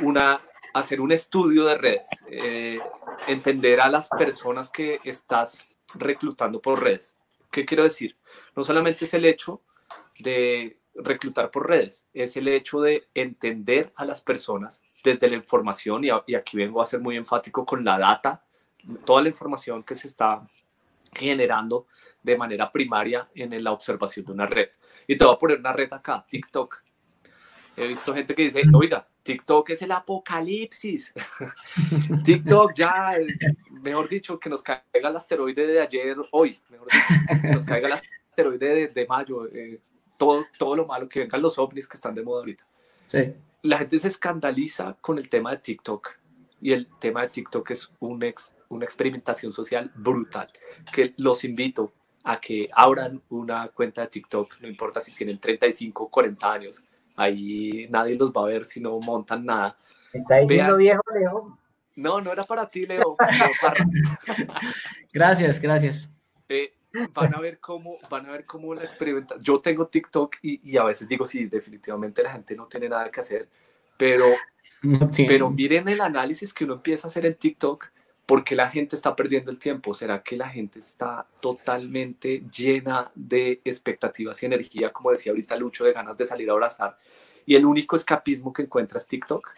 E: una, hacer un estudio de redes, eh, entender a las personas que estás reclutando por redes. ¿Qué quiero decir? No solamente es el hecho de reclutar por redes, es el hecho de entender a las personas desde la información, y, aquí vengo a ser muy enfático con la data, toda la información que se está generando de manera primaria en la observación de una red. Y te voy a poner una red acá, TikTok. He visto gente que dice, oiga, TikTok es el apocalipsis. TikTok ya, mejor dicho, que nos caiga el asteroide de ayer, hoy, mejor dicho, nos caiga el asteroide de, mayo, eh, todo, todo lo malo, que vengan los ovnis que están de moda ahorita.
C: Sí.
E: La gente se escandaliza con el tema de TikTok y el tema de TikTok es un ex, una experimentación social brutal, que los invito a que abran una cuenta de TikTok, no importa si tienen 35 o 40 años, ahí nadie los va a ver si no montan nada.
F: ¿Está diciendo viejo, Leo?
E: No, no era para ti, Leo.
C: gracias, gracias.
E: Van a ver cómo, van a ver cómo la experimenta. Yo tengo TikTok y, y, a veces digo, sí, definitivamente la gente no tiene nada que hacer, pero, pero miren el análisis que uno empieza a hacer en TikTok ¿Por qué la gente está perdiendo el tiempo? ¿Será que la gente está totalmente llena de expectativas y energía, como decía ahorita Lucho, de ganas de salir a abrazar? Y el único escapismo que encuentra es TikTok.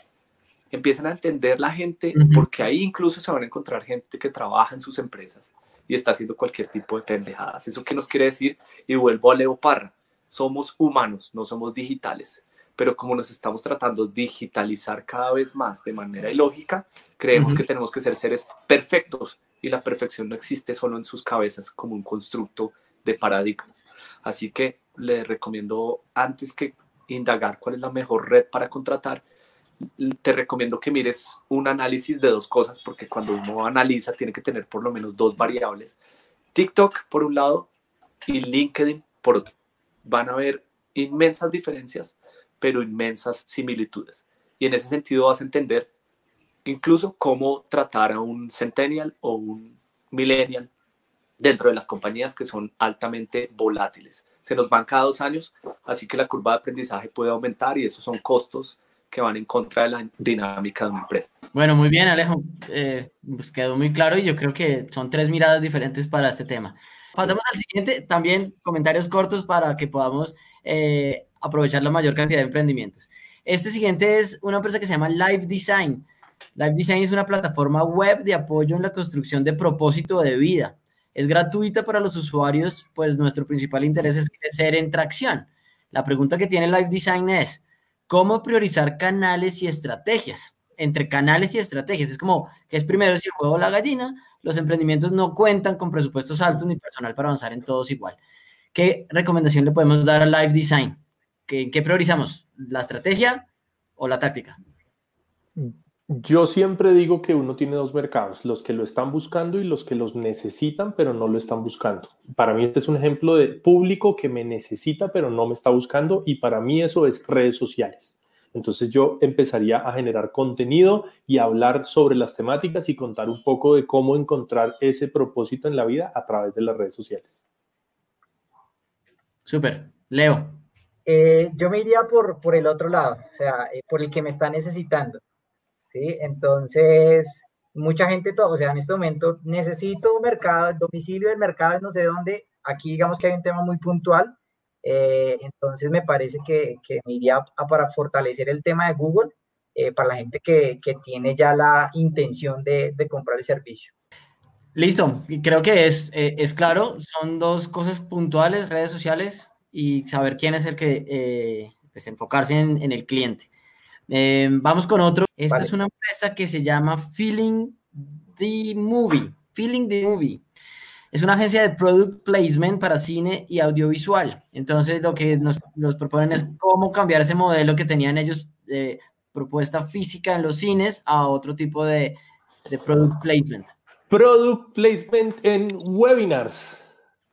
E: Empiezan a entender la gente, porque ahí incluso se van a encontrar gente que trabaja en sus empresas y está haciendo cualquier tipo de pendejadas. ¿Eso qué nos quiere decir? Y vuelvo a Leo Parra. Somos humanos, no somos digitales pero como nos estamos tratando de digitalizar cada vez más de manera ilógica, creemos que tenemos que ser seres perfectos y la perfección no existe solo en sus cabezas como un constructo de paradigmas. Así que le recomiendo, antes que indagar cuál es la mejor red para contratar, te recomiendo que mires un análisis de dos cosas, porque cuando uno analiza tiene que tener por lo menos dos variables. TikTok por un lado y LinkedIn por otro. Van a haber inmensas diferencias pero inmensas similitudes. Y en ese sentido vas a entender incluso cómo tratar a un centennial o un millennial dentro de las compañías que son altamente volátiles. Se nos van cada dos años, así que la curva de aprendizaje puede aumentar y esos son costos que van en contra de la dinámica de una empresa.
C: Bueno, muy bien, Alejo. Eh, pues quedó muy claro y yo creo que son tres miradas diferentes para este tema. Pasamos al siguiente, también comentarios cortos para que podamos eh, aprovechar la mayor cantidad de emprendimientos. Este siguiente es una empresa que se llama Live Design. Live Design es una plataforma web de apoyo en la construcción de propósito de vida. Es gratuita para los usuarios, pues nuestro principal interés es crecer en tracción. La pregunta que tiene Live Design es, ¿cómo priorizar canales y estrategias? Entre canales y estrategias. Es como, ¿qué es primero si el huevo o la gallina? Los emprendimientos no cuentan con presupuestos altos ni personal para avanzar en todos igual. ¿Qué recomendación le podemos dar a Live Design? ¿Qué, ¿Qué priorizamos? ¿La estrategia o la táctica?
D: Yo siempre digo que uno tiene dos mercados, los que lo están buscando y los que los necesitan, pero no lo están buscando. Para mí este es un ejemplo de público que me necesita, pero no me está buscando y para mí eso es redes sociales. Entonces yo empezaría a generar contenido y hablar sobre las temáticas y contar un poco de cómo encontrar ese propósito en la vida a través de las redes sociales.
C: Súper. Leo.
F: Eh, yo me iría por, por el otro lado, o sea, eh, por el que me está necesitando. ¿Sí? Entonces, mucha gente, todo, o sea, en este momento necesito un mercado, el domicilio del mercado, no sé dónde. Aquí digamos que hay un tema muy puntual. Eh, entonces, me parece que, que me iría a, para fortalecer el tema de Google para la gente que, que, tiene ya la intención de, de comprar el servicio.
C: Listo, creo que es, es claro, son dos cosas puntuales, redes sociales, y saber quién es el que, eh, pues enfocarse en, el cliente. Eh, vamos con otro. Esta es una empresa que se llama Feeling the Movie. Feeling the Movie. Es una agencia de product placement para cine y audiovisual. Entonces, lo que nos, nos proponen es cómo cambiar ese modelo que tenían ellos de propuesta física en los cines a otro tipo de, de product placement.
D: Product placement en webinars.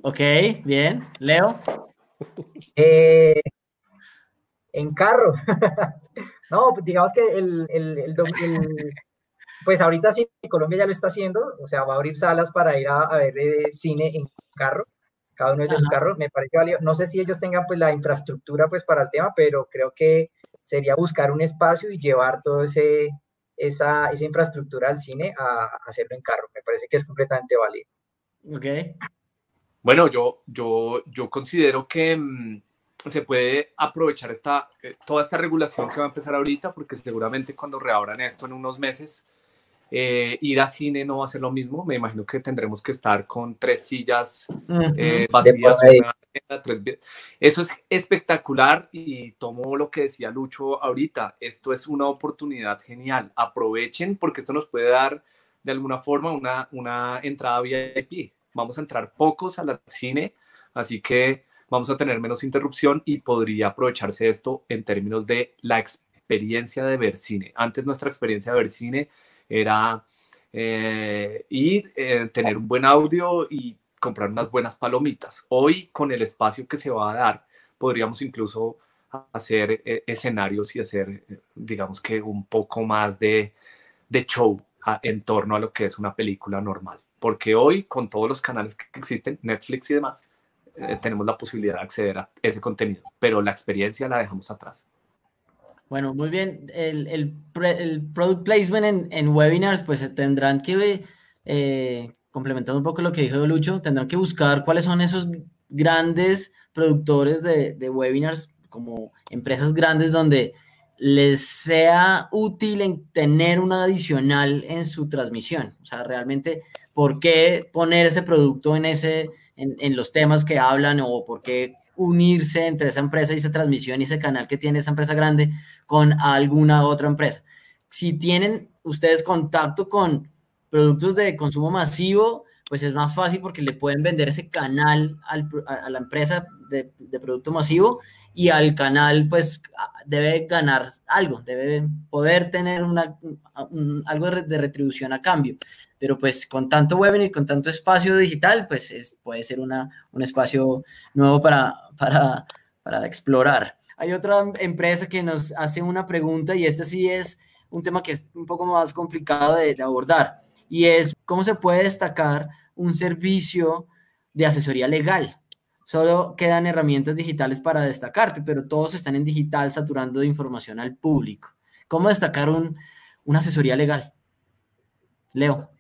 C: Ok, bien. Leo.
F: Eh, en carro. no, pues digamos que el, el, pues ahorita sí, Colombia ya lo está haciendo, o sea, va a abrir salas para ir a, ver eh, cine en carro. cada uno es de su carro, me parece válido. No sé si ellos tengan pues la infraestructura pues para el tema, pero creo que sería buscar un espacio y llevar todo ese esa, esa infraestructura al cine a, hacerlo en carro. Me parece que es completamente válido.
C: Ok.
E: Bueno, yo, yo, yo considero que mm, se puede aprovechar esta, eh, toda esta regulación que va a empezar ahorita, porque seguramente cuando reabran esto en unos meses, eh, ir a cine no va a ser lo mismo. Me imagino que tendremos que estar con tres sillas eh, vacías. Eso es espectacular y tomo lo que decía Lucho ahorita. Esto es una oportunidad genial. Aprovechen porque esto nos puede dar de alguna forma una, una entrada VIP. Vamos a entrar pocos al cine, así que vamos a tener menos interrupción y podría aprovecharse esto en términos de la experiencia de ver cine. Antes nuestra experiencia de ver cine era eh, ir, eh, tener un buen audio y comprar unas buenas palomitas. Hoy, con el espacio que se va a dar, podríamos incluso hacer eh, escenarios y hacer, digamos que un poco más de, de show en torno a lo que es una película normal. Porque hoy, con todos los canales que existen, Netflix y demás, tenemos la posibilidad de acceder a ese contenido, pero la experiencia la dejamos atrás.
C: Bueno, muy bien. El, el, el product placement en, en, webinars, pues tendrán que, eh, complementando un poco lo que dijo Lucho, tendrán que buscar cuáles son esos grandes productores de, de webinars, como empresas grandes donde les sea útil en tener una adicional en su transmisión. O sea, realmente, ¿por qué poner ese producto en, ese, en, los temas que hablan o por qué unirse entre esa empresa y esa transmisión y ese canal que tiene esa empresa grande con alguna otra empresa. Si tienen ustedes contacto con productos de consumo masivo, pues es más fácil porque le pueden vender ese canal a la empresa de, producto masivo y al canal pues debe ganar algo, debe poder tener una, algo de retribución a cambio. Pero pues con tanto webinar y con tanto espacio digital, pues es, puede ser una, un espacio nuevo para, para, para explorar. Hay otra empresa que nos hace una pregunta y este sí es un tema que es un poco más complicado de, abordar y es cómo se puede destacar un servicio de asesoría legal. Solo quedan herramientas digitales para destacarte, pero todos están en digital saturando de información al público. ¿Cómo destacar un, una asesoría legal? Leo,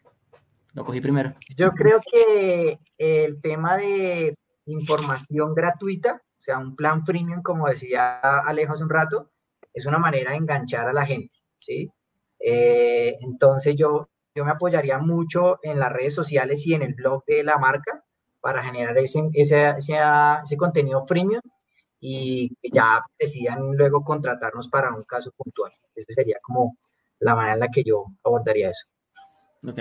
C: lo cogí primero.
F: Yo creo que el tema de información gratuita o sea, un plan premium, como decía Alejo hace un rato, es una manera de enganchar a la gente, ¿sí? Eh, entonces yo, yo me apoyaría mucho en las redes sociales y en el blog de la marca para generar ese, ese, ese, contenido premium y ya decidan luego contratarnos para un caso puntual. Esa sería como la manera en la que yo abordaría eso.
C: Ok.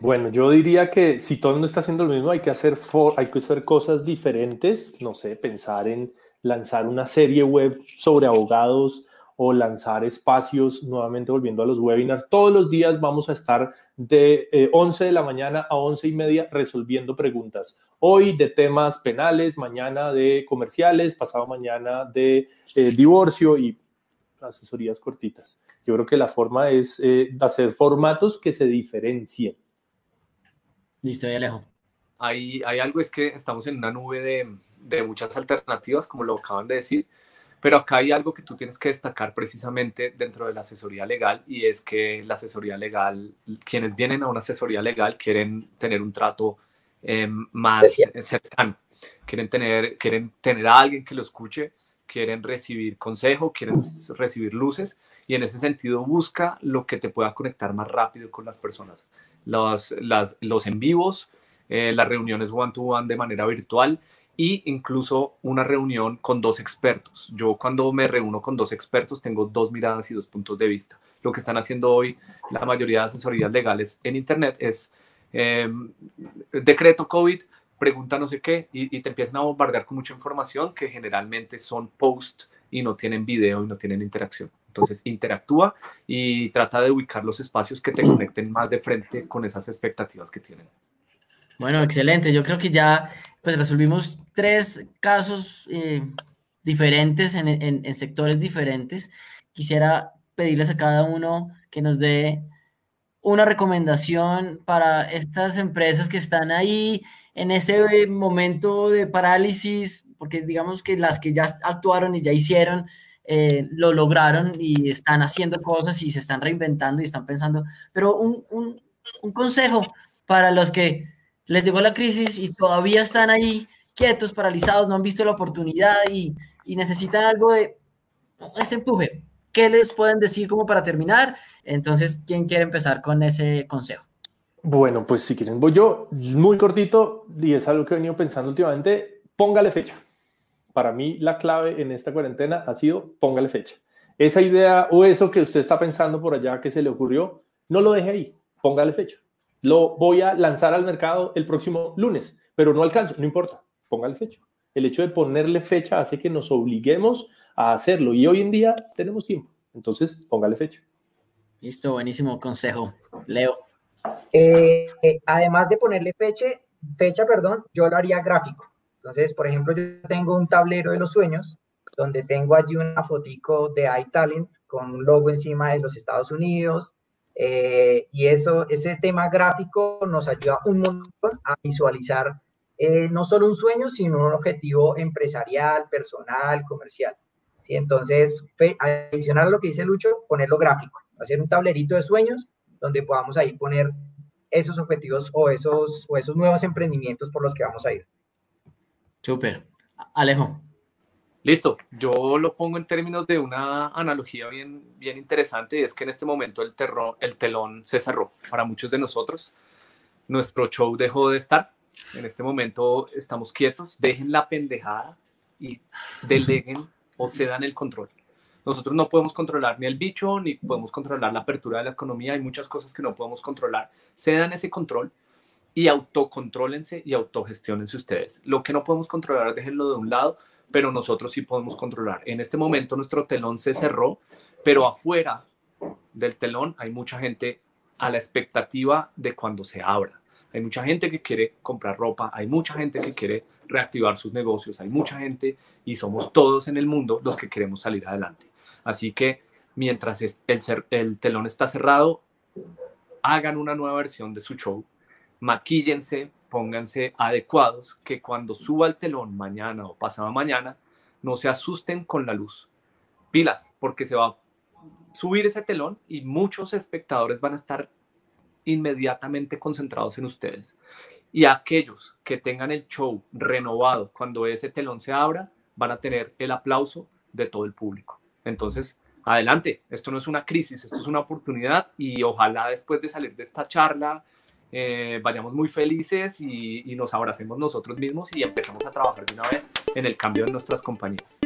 D: Bueno, yo diría que si todo el mundo está haciendo lo mismo, hay que hacer, hay que hacer cosas diferentes. No sé, pensar en lanzar una serie web sobre abogados o lanzar espacios, nuevamente volviendo a los webinars. Todos los días vamos a estar de 11 eh, de la mañana a 11 y media resolviendo preguntas. Hoy de temas penales, mañana de comerciales, pasado mañana de eh, divorcio y asesorías cortitas. Yo creo que la forma es eh, hacer formatos que se diferencien.
C: Listo, ya Alejo.
E: Hay, hay algo, es que estamos en una nube de, de muchas alternativas, como lo acaban de decir, pero acá hay algo que tú tienes que destacar precisamente dentro de la asesoría legal y es que la asesoría legal, quienes vienen a una asesoría legal quieren tener un trato eh, más cercano, quieren tener, quieren tener a alguien que lo escuche, quieren recibir consejo, quieren recibir luces y en ese sentido busca lo que te pueda conectar más rápido con las personas los, las, los en vivos, eh, las reuniones one-to-one de manera virtual e incluso una reunión con dos expertos. Yo cuando me reúno con dos expertos tengo dos miradas y dos puntos de vista. Lo que están haciendo hoy la mayoría de asesorías legales en Internet es em, decreto COVID, pregunta no sé qué, y, y, te empiezan a bombardear con mucha información que generalmente son post y no tienen video y no tienen interacción. Entonces, interactúa y trata de ubicar los espacios que te conecten más de frente con esas expectativas que tienen.
C: Bueno, excelente. Yo creo que ya pues resolvimos tres casos eh, diferentes en, en, sectores diferentes. Quisiera pedirles a cada uno que nos dé una recomendación para estas empresas que están ahí en ese momento de parálisis, porque digamos que las que ya actuaron y ya hicieron, eh, lo lograron y están haciendo cosas y se están reinventando y están pensando, pero un, un, un consejo para los que les llegó la crisis y todavía están ahí quietos, paralizados, no han visto la oportunidad y, y necesitan algo de ese empuje. ¿Qué les pueden decir como para terminar? Entonces, ¿quién quiere empezar con ese consejo?
D: Bueno, pues si quieren, voy yo muy cortito y es algo que he venido pensando últimamente, póngale fecha. Para mí la clave en esta cuarentena ha sido póngale fecha. Esa idea o eso que usted está pensando por allá que se le ocurrió, no lo deje ahí, póngale fecha. Lo voy a lanzar al mercado el próximo lunes, pero no alcanzo, no importa, póngale fecha. El hecho de ponerle fecha hace que nos obliguemos a hacerlo y hoy en día tenemos tiempo. Entonces, póngale fecha.
C: Listo, buenísimo consejo. Leo.
F: Eh, además de ponerle fecha, fecha, perdón, yo lo haría gráfico. Entonces, por ejemplo, yo tengo un tablero de los sueños donde tengo allí una fotico de iTalent con un logo encima de los Estados Unidos. Eh, y eso, ese tema gráfico nos ayuda un montón a visualizar eh, no solo un sueño, sino un objetivo empresarial, personal, comercial. ¿Sí? Entonces, adicional a lo que dice Lucho, ponerlo gráfico, hacer un tablerito de sueños donde podamos ahí poner esos objetivos o esos, o esos nuevos emprendimientos por los que vamos a ir.
C: Súper. Alejo.
E: Listo, yo lo pongo en términos de una analogía bien, bien interesante y es que en este momento el, terror, el telón se cerró para muchos de nosotros. Nuestro show dejó de estar, en este momento estamos quietos, dejen la pendejada y deleguen o se dan el control. Nosotros no podemos controlar ni el bicho, ni podemos controlar la apertura de la economía, hay muchas cosas que no podemos controlar. Se dan ese control y autocontrólense y autogestionense ustedes. Lo que no podemos controlar, déjenlo de un lado, pero nosotros sí podemos controlar. En este momento nuestro telón se cerró, pero afuera del telón hay mucha gente a la expectativa de cuando se abra. Hay mucha gente que quiere comprar ropa, hay mucha gente que quiere reactivar sus negocios, hay mucha gente y somos todos en el mundo los que queremos salir adelante. Así que mientras el, el telón está cerrado, hagan una nueva versión de su show, maquíllense, pónganse adecuados, que cuando suba el telón mañana o pasado mañana, no se asusten con la luz. Pilas, porque se va a subir ese telón y muchos espectadores van a estar inmediatamente concentrados en ustedes. Y aquellos que tengan el show renovado cuando ese telón se abra, van a tener el aplauso de todo el público. Entonces, adelante, esto no es una crisis, esto es una oportunidad y ojalá después de salir de esta charla eh, vayamos muy felices y, y nos abracemos nosotros mismos y empezamos a trabajar de una vez en el cambio de nuestras compañías.